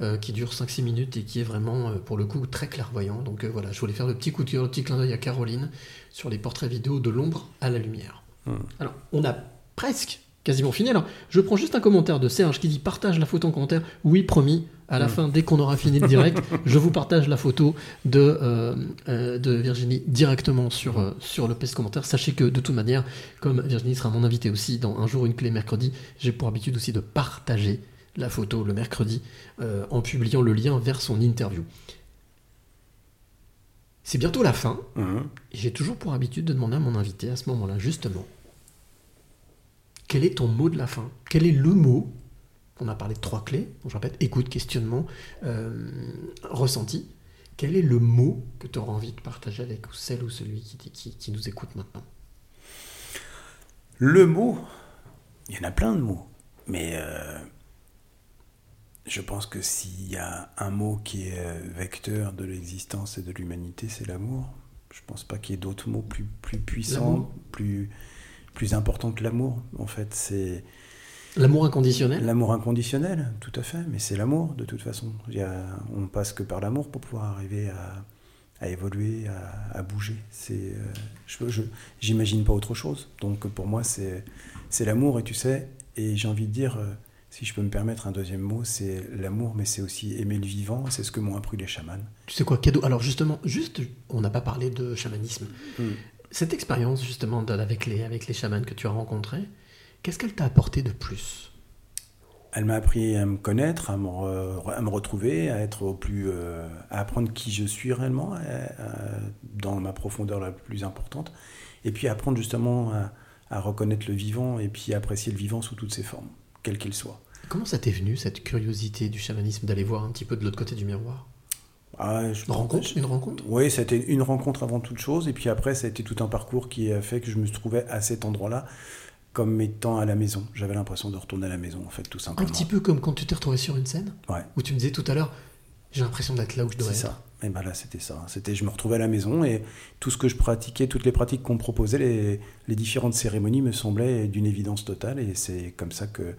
euh, qui dure 5-6 minutes et qui est vraiment, euh, pour le coup, très clairvoyant. Donc euh, voilà, je voulais faire le petit coup de cœur, le petit clin d'œil à Caroline sur les portraits vidéo de l'ombre à la lumière. Hmm. Alors, on a presque quasiment fini. Alors, je prends juste un commentaire de Serge qui dit partage la photo en commentaire. Oui, promis. À la Mm. fin, dès qu'on aura fini le direct, je vous partage la photo de, euh, euh, de Virginie directement sur, euh, sur le page commentaire. Sachez que de toute manière, comme Virginie sera mon invitée aussi dans Un jour une clé mercredi, j'ai pour habitude aussi de partager la photo le mercredi en publiant le lien vers son interview. C'est bientôt la fin. Et J'ai toujours pour habitude de demander à mon invité à ce moment-là, justement, quel est ton mot de la fin? Quel est le mot On a parlé de trois clés, je répète, écoute, questionnement, euh, ressenti. Quel est le mot que tu auras envie de partager avec celle ou celui qui, qui- qui nous écoute maintenant? Le mot, il y en a plein de mots, mais euh, je pense que s'il y a un mot qui est euh, vecteur de l'existence et de l'humanité, c'est l'amour. Je pense pas qu'il y ait d'autres mots plus, plus puissants, plus, plus importants que l'amour. En fait, c'est L'amour inconditionnel? L'amour inconditionnel, tout à fait, mais c'est l'amour de toute façon. Il y a- on passe que par l'amour pour pouvoir arriver à, à évoluer, à, à bouger. C'est, euh, je, j'imagine pas autre chose. Donc pour moi, c'est, c'est l'amour, et tu sais, et j'ai envie de dire, euh, si je peux me permettre un deuxième mot, c'est l'amour, mais c'est aussi aimer le vivant, c'est ce que m'ont appris les chamans. Tu sais quoi, cadeau? Alors justement, juste, on n'a pas parlé de chamanisme. Mm. Cette expérience justement avec les, avec les chamans que tu as rencontrés, qu'est-ce qu'elle t'a apporté de plus? Elle m'a appris à me connaître, à me, re- à me retrouver, à être au plus, euh, à apprendre qui je suis réellement, à- à- dans ma profondeur la plus importante, et puis apprendre justement à, reconnaître le vivant et puis à apprécier le vivant sous toutes ses formes, quel qu'il soit. Comment ça t'est venu cette curiosité du chamanisme d'aller voir un petit peu de l'autre côté du miroir? Ah, je Une rencontre Une rencontre? Oui, c'était une rencontre avant toute chose, et puis après, ça a été tout un parcours qui a fait que je me trouvais à cet endroit-là comme étant à la maison. J'avais l'impression de retourner à la maison, en fait, tout Un simplement. petit peu comme quand tu t'es retrouvé sur une scène Ouais. Où tu me disais tout à l'heure, j'ai l'impression d'être là où je devrais C'est être. ça. Et ben là, c'était ça. C'était, je me retrouvais à la maison et tout ce que je pratiquais, toutes les pratiques qu'on me proposait, les, les différentes cérémonies me semblaient d'une évidence totale. Et c'est comme ça que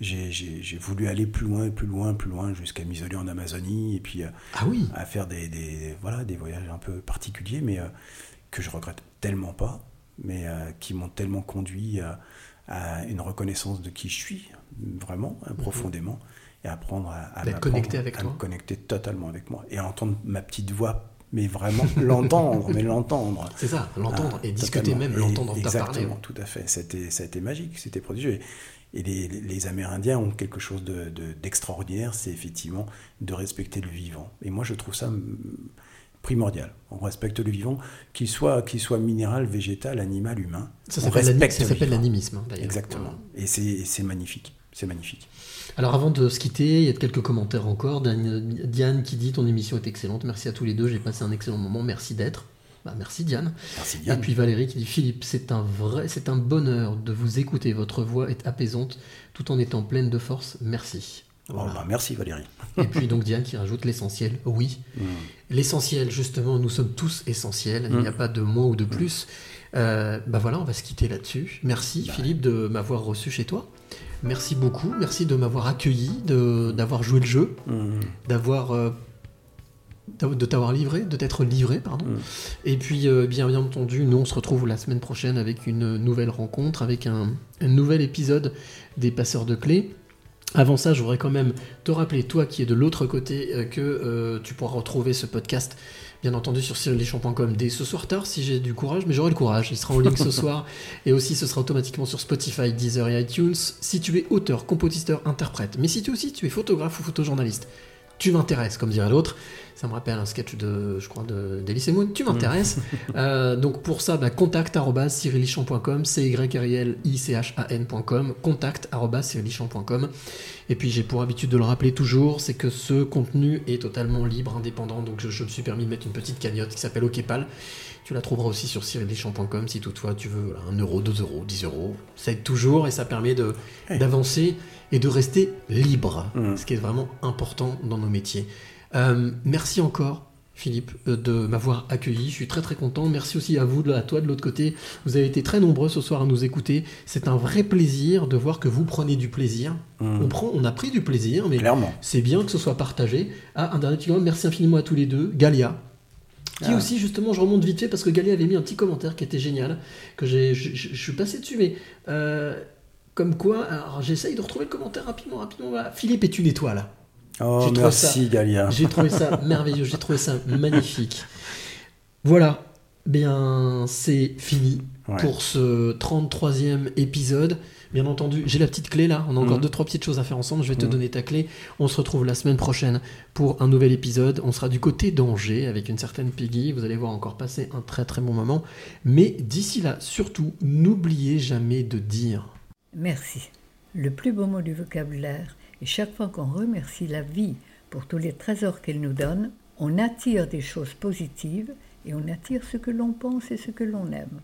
j'ai, voulu aller plus loin, plus loin, plus loin, jusqu'à m'isoler en Amazonie et puis euh, Ah oui à faire des, des- voilà, des voyages un peu particuliers, mais euh, que je regrette tellement pas, mais euh, qui m'ont tellement conduit à, à une reconnaissance de qui je suis, vraiment, euh, profondément, et apprendre à, à Mhm. M'apprendre, connecté avec à toi. me connecter totalement avec moi, et à entendre ma petite voix, mais vraiment l'entendre, mais l'entendre. C'est ça, l'entendre Ah, et discuter totalement. même, l'entendre t'a parlé. Exactement, tout à fait. C'était, ça a été magique, c'était prodigieux. Et les, Amérindiens ont quelque chose de, de- d'extraordinaire, c'est effectivement de respecter le vivant. Et moi, je trouve ça mm, primordial. On respecte le vivant, qu'il soit, qu'il soit minéral, végétal, animal, humain. Ça s'appelle l'animisme, hein, d'ailleurs. Exactement. Et c'est, et c'est magnifique. C'est magnifique. Alors avant de se quitter, il y a quelques commentaires encore. Diane, Diane qui dit ton émission est excellente. Merci à tous les deux, j'ai passé un excellent moment. Merci d'être. Bah, merci Diane. Merci Et puis Valérie qui dit Philippe, c'est un vrai, c'est un bonheur de vous écouter. Votre voix est apaisante tout en étant pleine de force. Merci. Oh, bah, merci Valérie. Et puis donc Diane qui rajoute l'essentiel. Oui, Mm. l'essentiel justement, nous sommes tous essentiels. Il n'y a Mm. pas de moins ou de plus. Euh, bah voilà, on va se quitter là-dessus. Merci Bah. Philippe de m'avoir reçu chez toi. Merci beaucoup. Merci de m'avoir accueilli, de d'avoir joué le jeu, Mm. d'avoir euh, de t'avoir livré, de t'être livré, pardon. Mm. Et puis, euh, bien, bien entendu, nous, on se retrouve la semaine prochaine avec une nouvelle rencontre, avec un, un nouvel épisode des Passeurs de Clés. Avant ça, je voudrais quand même te rappeler, toi qui es de l'autre côté, euh, que euh, tu pourras retrouver ce podcast, bien entendu, sur cyrildeschamps.com dès ce soir tard, si j'ai du courage, mais j'aurai le courage. Il sera en ligne ce soir. Et aussi, ce sera automatiquement sur Spotify, Deezer et iTunes. Si tu es auteur, compositeur, interprète, mais si tu aussi tu es photographe ou photojournaliste, tu m'intéresses, comme dirait l'autre. Ça me rappelle un sketch de, je crois, de Moon. Tu m'intéresses. Euh, donc pour ça, bah, contact cyrilichamp.com, c y r i l i c h a n.com, contact cyrilichamp.com. Et puis j'ai pour habitude de le rappeler toujours, c'est que ce contenu est totalement libre, indépendant. Donc je, je me suis permis de mettre une petite cagnotte qui s'appelle OKPAL. Tu la trouveras aussi sur cyrilichamp.com si toutefois tu veux voilà, 1 euro, 2 euros, 10 euros. Ça aide toujours et ça permet de, d'avancer et de rester libre, Mm. ce qui est vraiment important dans nos métiers. Euh, merci encore. Philippe, euh, de m'avoir accueilli. Je suis très très content. Merci aussi à vous, de- à toi de l'autre côté. Vous avez été très nombreux ce soir à nous écouter. C'est un vrai plaisir de voir que vous prenez du plaisir. Mm. On, prend, on a pris du plaisir, mais Clairement. c'est bien que ce soit partagé. Ah, un dernier petit merci infiniment à tous les deux. Galia, qui Ah. aussi, justement, je remonte vite fait parce que Galia avait mis un petit commentaire qui était génial, que j'ai, je, suis passé dessus, mais euh, comme quoi, alors j'essaye de retrouver le commentaire rapidement, rapidement. Voilà. Philippe est une étoile. Oh, J'ai trouvé merci Galia. J'ai trouvé ça merveilleux, j'ai trouvé ça magnifique. Voilà, bien c'est fini Ouais. pour ce 33e épisode. Bien entendu, j'ai la petite clé là, on a encore Mhm. deux trois petites choses à faire ensemble, je vais te Mhm. donner ta clé. On se retrouve la semaine prochaine pour un nouvel épisode. On sera du côté d'Angers avec une certaine Peggy, vous allez voir encore passer un très très bon moment. Mais d'ici là, surtout, n'oubliez jamais de dire Merci. Le plus beau mot du vocabulaire, et chaque fois qu'on remercie la vie pour tous les trésors qu'elle nous donne, on attire des choses positives et on attire ce que l'on pense et ce que l'on aime.